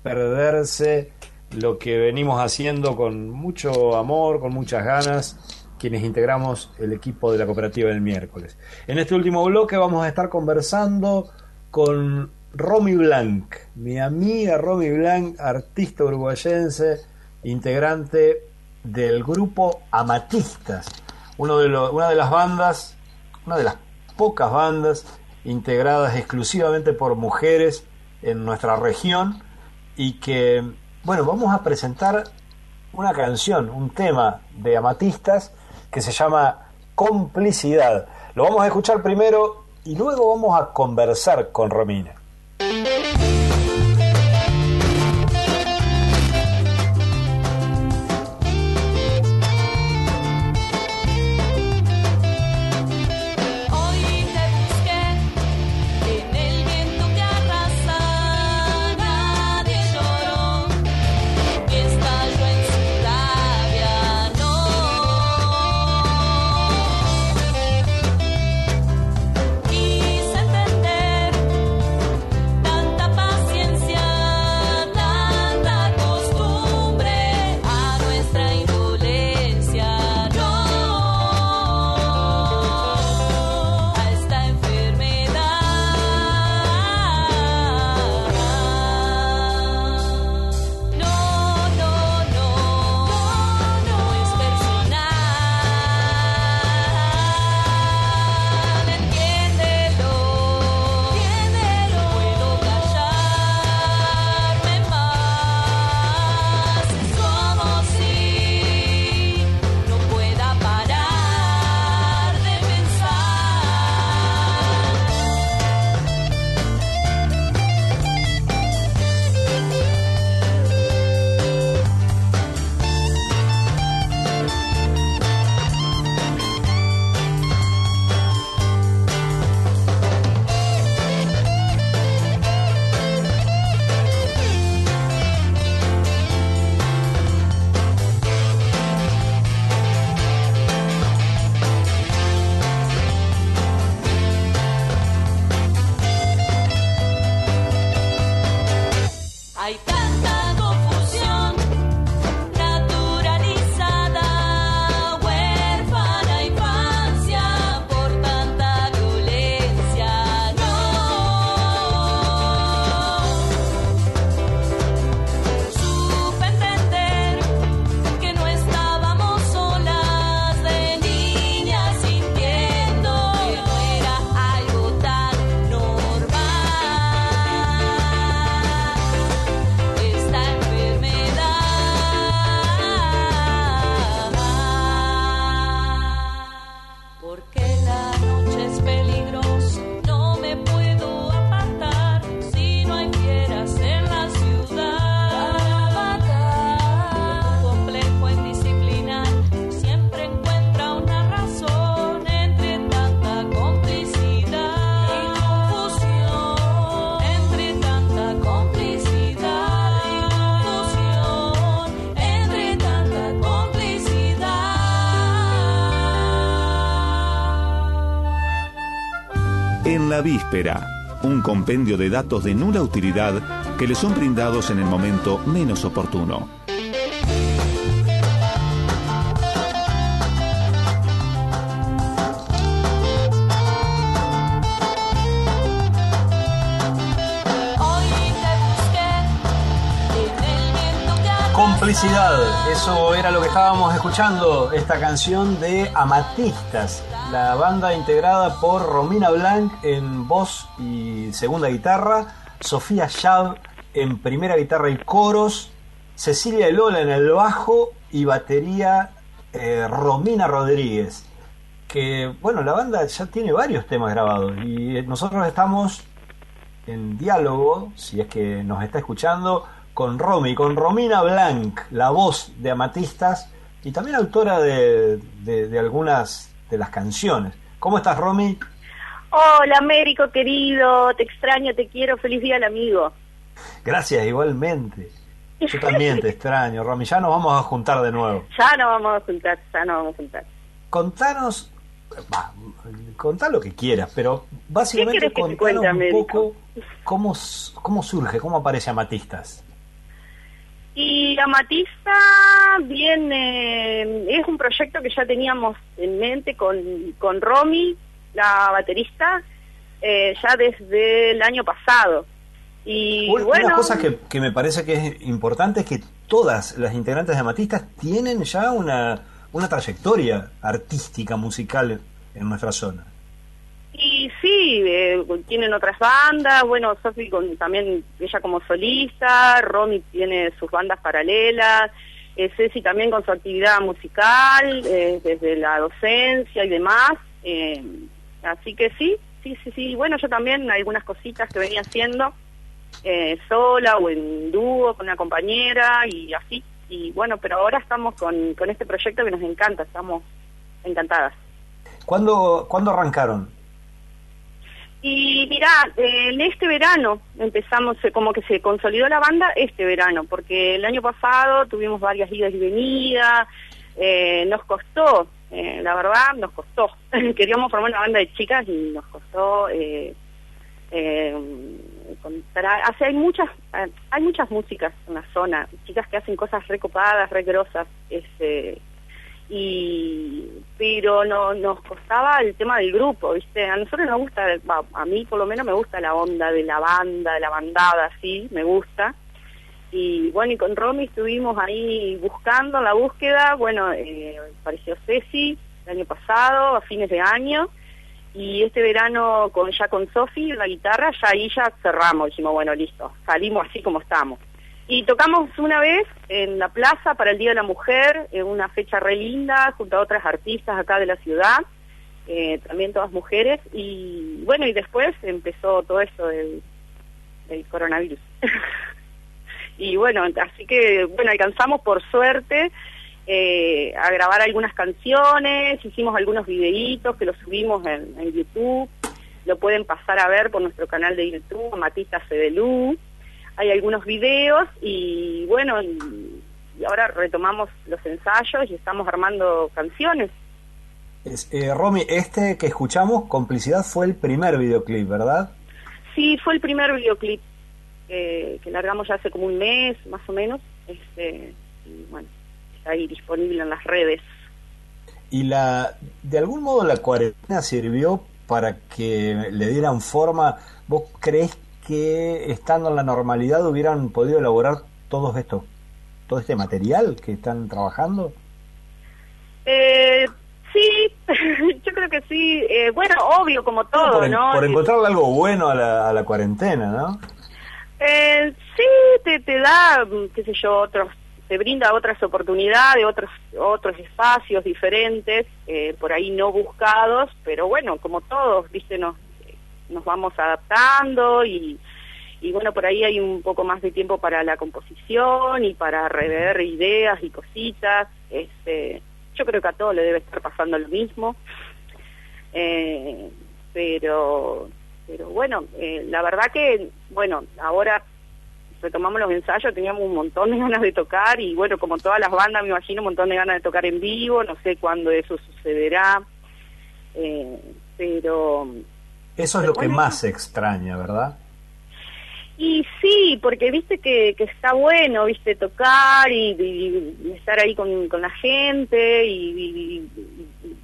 perderse lo que venimos haciendo con mucho amor, con muchas ganas, quienes integramos el equipo de la cooperativa del miércoles. En este último bloque vamos a estar conversando con Romy Blanc, mi amiga Romy Blanc, artista uruguayense, integrante del grupo Amatistas, uno de una de las bandas, una de las pocas bandas integradas exclusivamente por mujeres en nuestra región y que bueno, vamos a presentar una canción, un tema de Amatistas que se llama Complicidad. Lo vamos a escuchar primero y luego vamos a conversar con Romina. Víspera, un compendio de datos de nula utilidad que le son brindados en el momento menos oportuno. Complicidad, eso era lo que estábamos escuchando, esta canción de Amatistas, la banda integrada por Romina Blanc en voz y segunda guitarra, Sofía Shab en primera guitarra y coros, Cecilia Lola en el bajo y batería eh, Romina Rodríguez. Que bueno, la banda ya tiene varios temas grabados y nosotros estamos en diálogo, si es que nos está escuchando, con Romy, con Romina Blanc, la voz de Amatistas y también autora de, de algunas de las canciones. ¿Cómo estás, Romy? Hola, Américo querido, te extraño, te quiero, feliz día al amigo. Gracias, igualmente. Yo también te extraño, Romy. Ya nos vamos a juntar de nuevo. Ya nos vamos a juntar, ya nos vamos a juntar. Contanos, va, contá lo que quieras, pero básicamente contanos un poco cómo, cómo surge, cómo aparece Amatistas. Y Amatista viene, es un proyecto que ya teníamos en mente con, con Romy, la baterista, eh, ya desde el año pasado. Y una, bueno, una cosa que, que, me parece que es importante es que todas las integrantes de Amatistas tienen ya una, una trayectoria artística, musical en nuestra zona. Y sí, eh, tienen otras bandas, bueno, con, también ella como solista, Romy tiene sus bandas paralelas, eh, Ceci también con su actividad musical, eh, desde la docencia y demás, eh, así que sí, sí, sí, sí, bueno, yo también algunas cositas que venía haciendo eh, sola o en dúo con una compañera y así, y bueno, pero ahora estamos con, con este proyecto que nos encanta, estamos encantadas. ¿Cuándo, ¿cuándo arrancaron? Y mirá, en este verano empezamos, eh, como que se consolidó la banda este verano, porque el año pasado tuvimos varias idas y venidas, eh, nos costó, eh, la verdad, nos costó. Queríamos formar una banda de chicas y nos costó eh, eh, encontrar, o hay muchas, hay muchas músicas en la zona, chicas que hacen cosas recopadas, re grosas, este, y pero no nos costaba el tema del grupo, ¿viste? A nosotros nos gusta, a mí por lo menos me gusta la onda de la banda, de la bandada, sí, me gusta. Y bueno, y con Romy estuvimos ahí buscando la búsqueda, bueno, eh, apareció Ceci el año pasado, a fines de año, y este verano con ya con Sofi la guitarra, ya ahí ya cerramos, dijimos, bueno, listo, salimos así como estamos. Y tocamos una vez en la plaza para el Día de la Mujer, en una fecha re linda, junto a otras artistas acá de la ciudad, eh, también todas mujeres, y bueno, y después empezó todo esto del, coronavirus. y bueno, así que, bueno, alcanzamos por suerte eh, a grabar algunas canciones, hicimos algunos videitos que los subimos en, en YouTube, lo pueden pasar a ver por nuestro canal de YouTube, Matista Fedelú hay algunos videos y bueno, y, y, ahora retomamos los ensayos y estamos armando canciones. Es, eh, Romy, este que escuchamos, Complicidad, fue el primer videoclip, ¿verdad? Sí, fue el primer videoclip eh, que largamos ya hace como un mes, más o menos. Este, y bueno, está ahí disponible en las redes. ¿Y la, de algún modo la cuarentena sirvió para que le dieran forma? ¿Vos crees que estando en la normalidad hubieran podido elaborar todos esto, todo este material que están trabajando? Eh, sí, yo creo que sí. Eh, bueno, obvio, como todo, por, ¿no? Por encontrarle algo bueno a la, a la cuarentena, ¿no? Eh, sí, te, te da, qué sé yo, otros te brinda otras oportunidades, otros otros espacios diferentes, eh, por ahí no buscados, pero bueno, como todos, viste, nos nos vamos adaptando y, y bueno, por ahí hay un poco más de tiempo para la composición y para rever ideas y cositas. Este, yo creo que a todos le debe estar pasando lo mismo. Eh, pero, pero bueno, eh, la verdad que, bueno, ahora retomamos los ensayos, teníamos un montón de ganas de tocar y bueno, como todas las bandas, me imagino un montón de ganas de tocar en vivo, no sé cuándo eso sucederá, eh, pero Eso es lo que más se extraña, ¿verdad? Y sí, porque viste que, que está bueno, viste, tocar y, estar ahí con, con la gente y,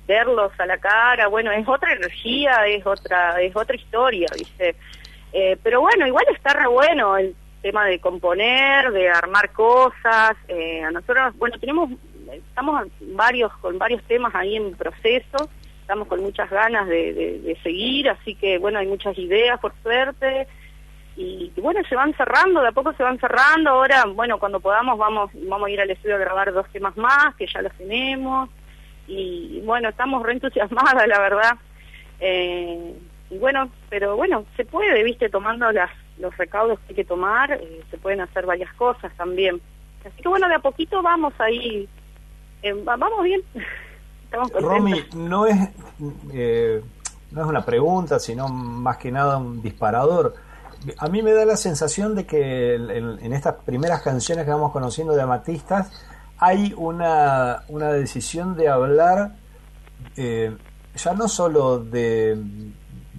verlos a la cara, bueno, es otra energía, es otra es otra historia, viste. Eh, pero bueno, igual está re bueno el tema de componer, de armar cosas. Eh, a nosotros, bueno, tenemos, estamos varios con varios temas ahí en proceso, estamos con muchas ganas de, de seguir, así que bueno, hay muchas ideas por suerte y, bueno, se van cerrando, de a poco se van cerrando, ahora, bueno, cuando podamos vamos, vamos a ir al estudio a grabar dos temas más, que ya los tenemos, y bueno, estamos re entusiasmadas, la verdad, eh, y bueno, pero bueno, se puede, viste, tomando las, los recaudos que hay que tomar, eh, se pueden hacer varias cosas también. Así que bueno, de a poquito vamos ahí, eh, vamos bien. Romy, no es, no es una pregunta, sino más que nada un disparador. A mí me da la sensación de que en, estas primeras canciones que vamos conociendo de Amatistas hay una, una decisión de hablar eh, ya no solo de,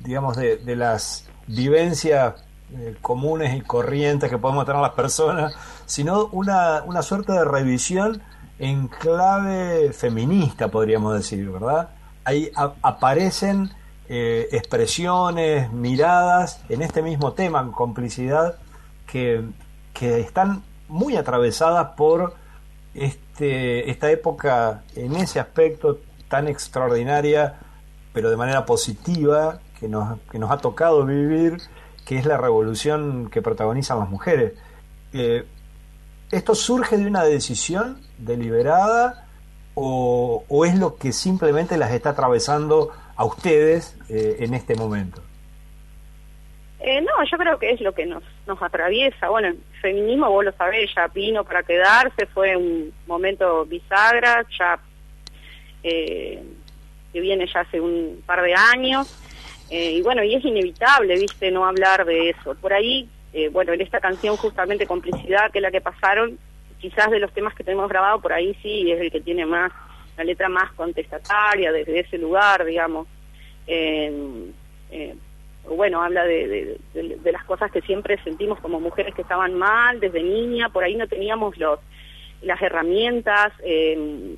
digamos, de, las vivencias eh, comunes y corrientes que podemos tener las personas, sino una, una suerte de revisión en clave feminista, podríamos decir, ¿verdad? Ahí aparecen eh, expresiones, miradas en este mismo tema, en complicidad, que, que están muy atravesadas por este, esta época en ese aspecto tan extraordinaria, pero de manera positiva, que nos, que nos ha tocado vivir, que es la revolución que protagonizan las mujeres. Eh, ¿Esto surge de una decisión deliberada o, es lo que simplemente las está atravesando a ustedes eh, en este momento? Eh, no, yo creo que es lo que nos, nos atraviesa. Bueno, el feminismo, vos lo sabés, ya vino para quedarse, fue un momento bisagra, ya eh, que viene ya hace un par de años. y bueno, y es inevitable, viste, no hablar de eso. Por ahí, bueno, en esta canción justamente Complicidad, que es la que pasaron, quizás de los temas que tenemos grabado, por ahí sí es el que tiene más la letra más contestataria desde ese lugar, digamos. Eh, bueno, habla de, las cosas que siempre sentimos como mujeres que estaban mal desde niña, por ahí no teníamos los las herramientas eh,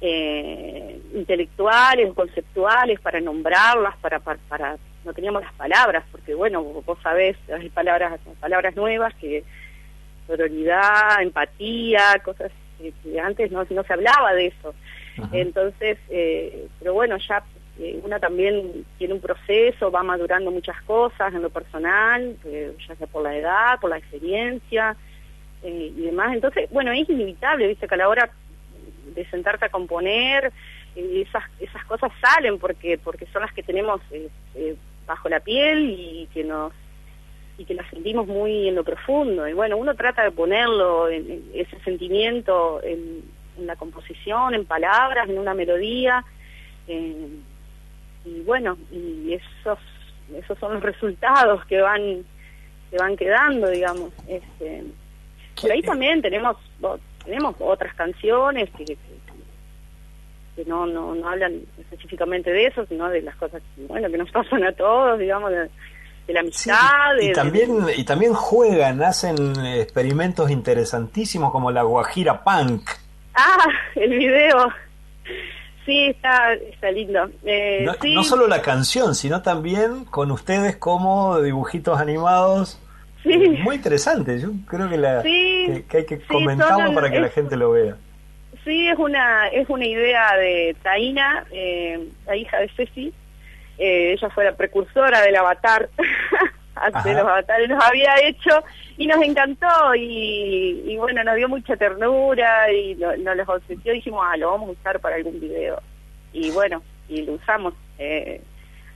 eh, intelectuales, conceptuales para nombrarlas, para, para, no teníamos las palabras, porque bueno, vos sabés, hay palabras, palabras nuevas que sororidad, empatía, cosas que, antes no, no se hablaba de eso. Entonces, eh, pero bueno, ya eh, una también tiene un proceso, va madurando muchas cosas en lo personal, eh, ya sea por la edad, por la experiencia y demás. Entonces, bueno, es inevitable, viste, que a la hora de sentarte a componer, esas, esas cosas salen porque, porque son las que tenemos bajo la piel y que nos y que las sentimos muy en lo profundo. Y bueno, uno trata de ponerlo, en ese sentimiento, en, en la composición, en palabras, en una melodía. Eh, y bueno, y esos esos son los resultados que van que van quedando, digamos. Este, por ahí también tenemos tenemos otras canciones que, que, no, no, no hablan específicamente de eso, sino de las cosas bueno que nos pasan a todos, digamos, de, la amistad. y, también, y también juegan, hacen experimentos interesantísimos como la Guajira Punk. Ah, el video. Sí, está, está lindo. Eh, no, solo la canción, sino también con ustedes como dibujitos animados. Sí. Muy interesante. Yo creo que, la, que, hay que comentarlo para que la gente lo vea. Sí, es una es una idea de Taina, eh, la hija de Ceci. Eh, ella fue la precursora del avatar. de los avatares nos había hecho y nos encantó y, bueno, nos dio mucha ternura y nos lo obsesió, dijimos, ah, lo vamos a usar para algún video. Y bueno, y lo usamos. Eh,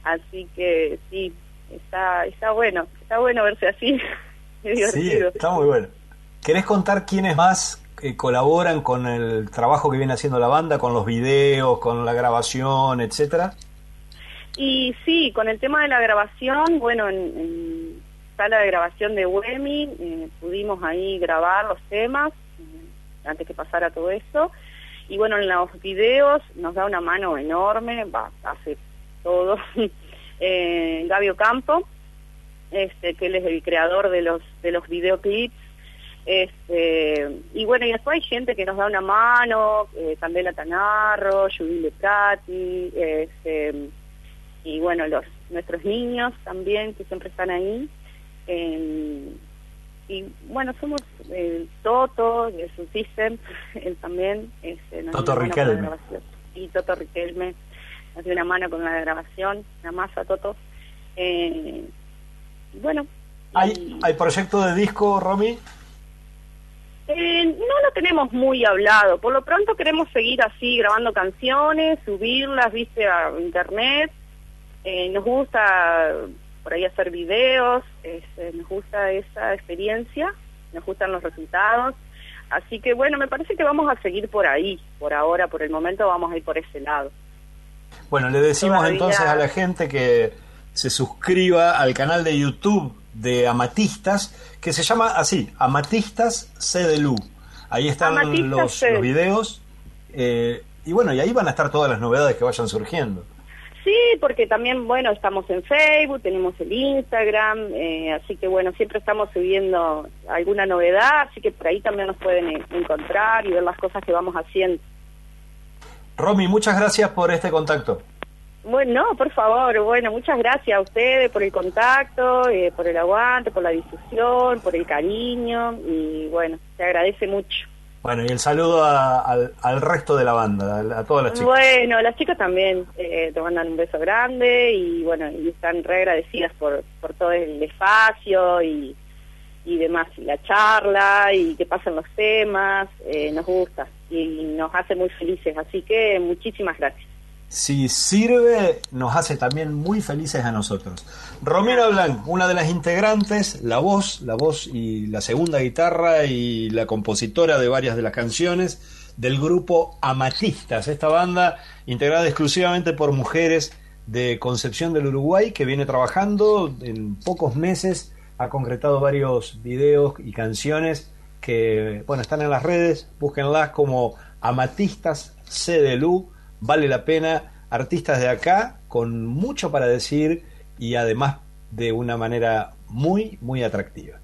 así que sí, está, está bueno, está bueno verse así. sí, está muy bueno. ¿Querés contar quiénes más eh, colaboran con el trabajo que viene haciendo la banda, con los videos, con la grabación, etcétera? Y sí, con el tema de la grabación, bueno, en, sala de grabación de UEMI eh, pudimos ahí grabar los temas eh, antes que pasara todo eso. Y bueno, en los videos nos da una mano enorme, va, hace todo. eh, Gabio Campo, este, que él es el creador de los, de los videoclips. Este, y bueno, y después hay gente que nos da una mano, eh, Candela Tanarro, Judy Lecati, este, y bueno, los nuestros niños también, que siempre están ahí. Eh, y bueno, somos el Toto, de su system, él también. Este, nos Toto Riquelme. Y Toto Riquelme nos dio una mano con la grabación, la masa Toto. Eh, bueno. ¿Hay, y- ¿Hay proyecto de disco, Romy? Eh, no lo tenemos muy hablado. Por lo pronto queremos seguir así grabando canciones, subirlas, viste, a internet. Eh, nos gusta por ahí hacer videos, este, nos gusta esa experiencia, nos gustan los resultados. Así que bueno, me parece que vamos a seguir por ahí. Por ahora, por el momento, vamos a ir por ese lado. Bueno, le decimos Todavía- entonces a la gente que se suscriba al canal de YouTube de Amatistas, que se llama así, Amatistas CDLU. Ahí están los, los videos. eh, y bueno, y ahí van a estar todas las novedades que vayan surgiendo. Sí, porque también, bueno, estamos en Facebook, tenemos el Instagram, eh, así que bueno, siempre estamos subiendo alguna novedad, así que por ahí también nos pueden encontrar y ver las cosas que vamos haciendo. Romy, muchas gracias por este contacto. Bueno, no, por favor, bueno, muchas gracias a ustedes por el contacto, eh, por el aguante, por la difusión, por el cariño y bueno, se agradece mucho. Bueno, y el saludo a- al, al resto de la banda, a, a todas las chicas. Bueno, las chicas también eh, te mandan un beso grande y bueno, y están re agradecidas por, por todo el espacio y, y demás, y la charla y que pasan los temas, eh, nos gusta y nos hace muy felices, así que muchísimas gracias. Si sirve, nos hace también muy felices a nosotros. Romina Blanc, una de las integrantes, la voz, la voz y la segunda guitarra y la compositora de varias de las canciones del grupo Amatistas, esta banda integrada exclusivamente por mujeres de Concepción del Uruguay que viene trabajando en pocos meses, ha concretado varios videos y canciones que, bueno, están en las redes, búsquenlas como Amatistas CDLU, vale la pena, artistas de acá con mucho para decir y además de una manera muy, muy atractiva.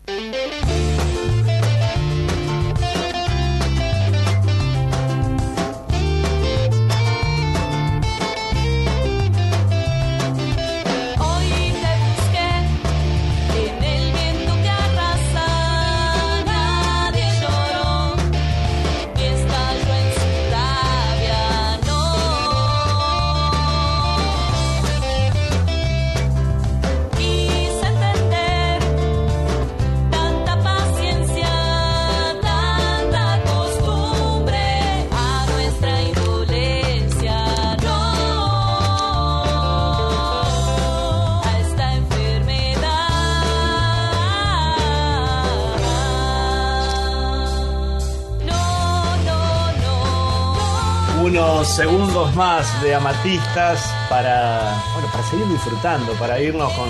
Más de amatistas para, bueno, para seguir disfrutando, para irnos con,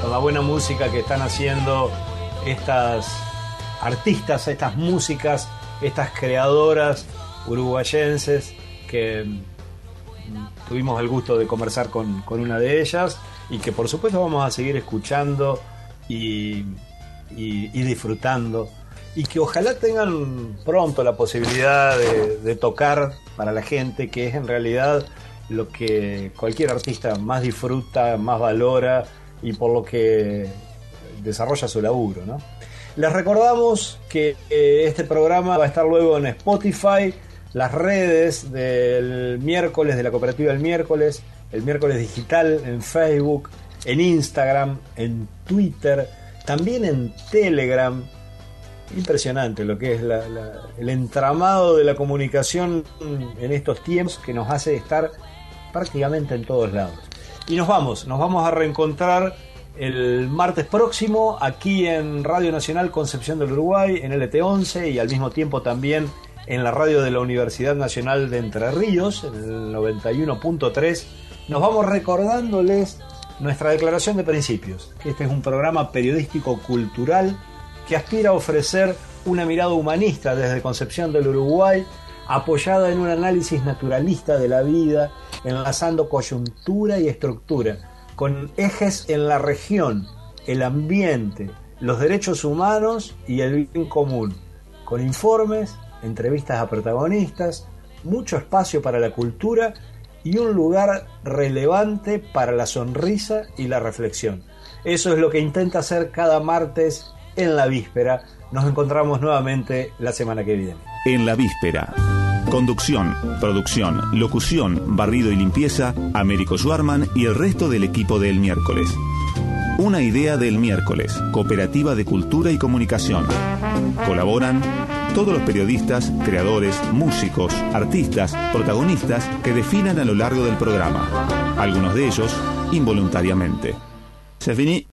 con la buena música que están haciendo estas artistas, estas músicas, estas creadoras uruguayenses que mm, tuvimos el gusto de conversar con, con una de ellas y que por supuesto vamos a seguir escuchando y, y- y disfrutando y que ojalá tengan pronto la posibilidad de, tocar para la gente, que es en realidad lo que cualquier artista más disfruta, más valora y por lo que desarrolla su laburo. ¿no? Les recordamos que eh, este programa va a estar luego en Spotify, las redes del miércoles, de la cooperativa del miércoles, el miércoles digital en Facebook, en Instagram, en Twitter, también en Telegram. Impresionante lo que es la- el entramado de la comunicación en estos tiempos que nos hace estar prácticamente en todos lados. Y nos vamos, nos vamos a reencontrar el martes próximo aquí en Radio Nacional Concepción del Uruguay, en LT11 y al mismo tiempo también en la radio de la Universidad Nacional de Entre Ríos, en el 91.3. Nos vamos recordándoles nuestra declaración de principios, este es un programa periodístico cultural que aspira a ofrecer una mirada humanista desde Concepción del Uruguay, apoyada en un análisis naturalista de la vida, enlazando coyuntura y estructura, con ejes en la región, el ambiente, los derechos humanos y el bien común, con informes, entrevistas a protagonistas, mucho espacio para la cultura y un lugar relevante para la sonrisa y la reflexión. Eso es lo que intenta hacer cada martes en la víspera. Nos encontramos nuevamente la semana que viene. En la víspera. Conducción, producción, locución, barrido y limpieza, Américo Schwarman y el resto del equipo del miércoles. Una idea del miércoles, Cooperativa de Cultura y Comunicación. Colaboran todos los periodistas, creadores, músicos, artistas, protagonistas que definan a lo largo del programa. Algunos de ellos involuntariamente. Se.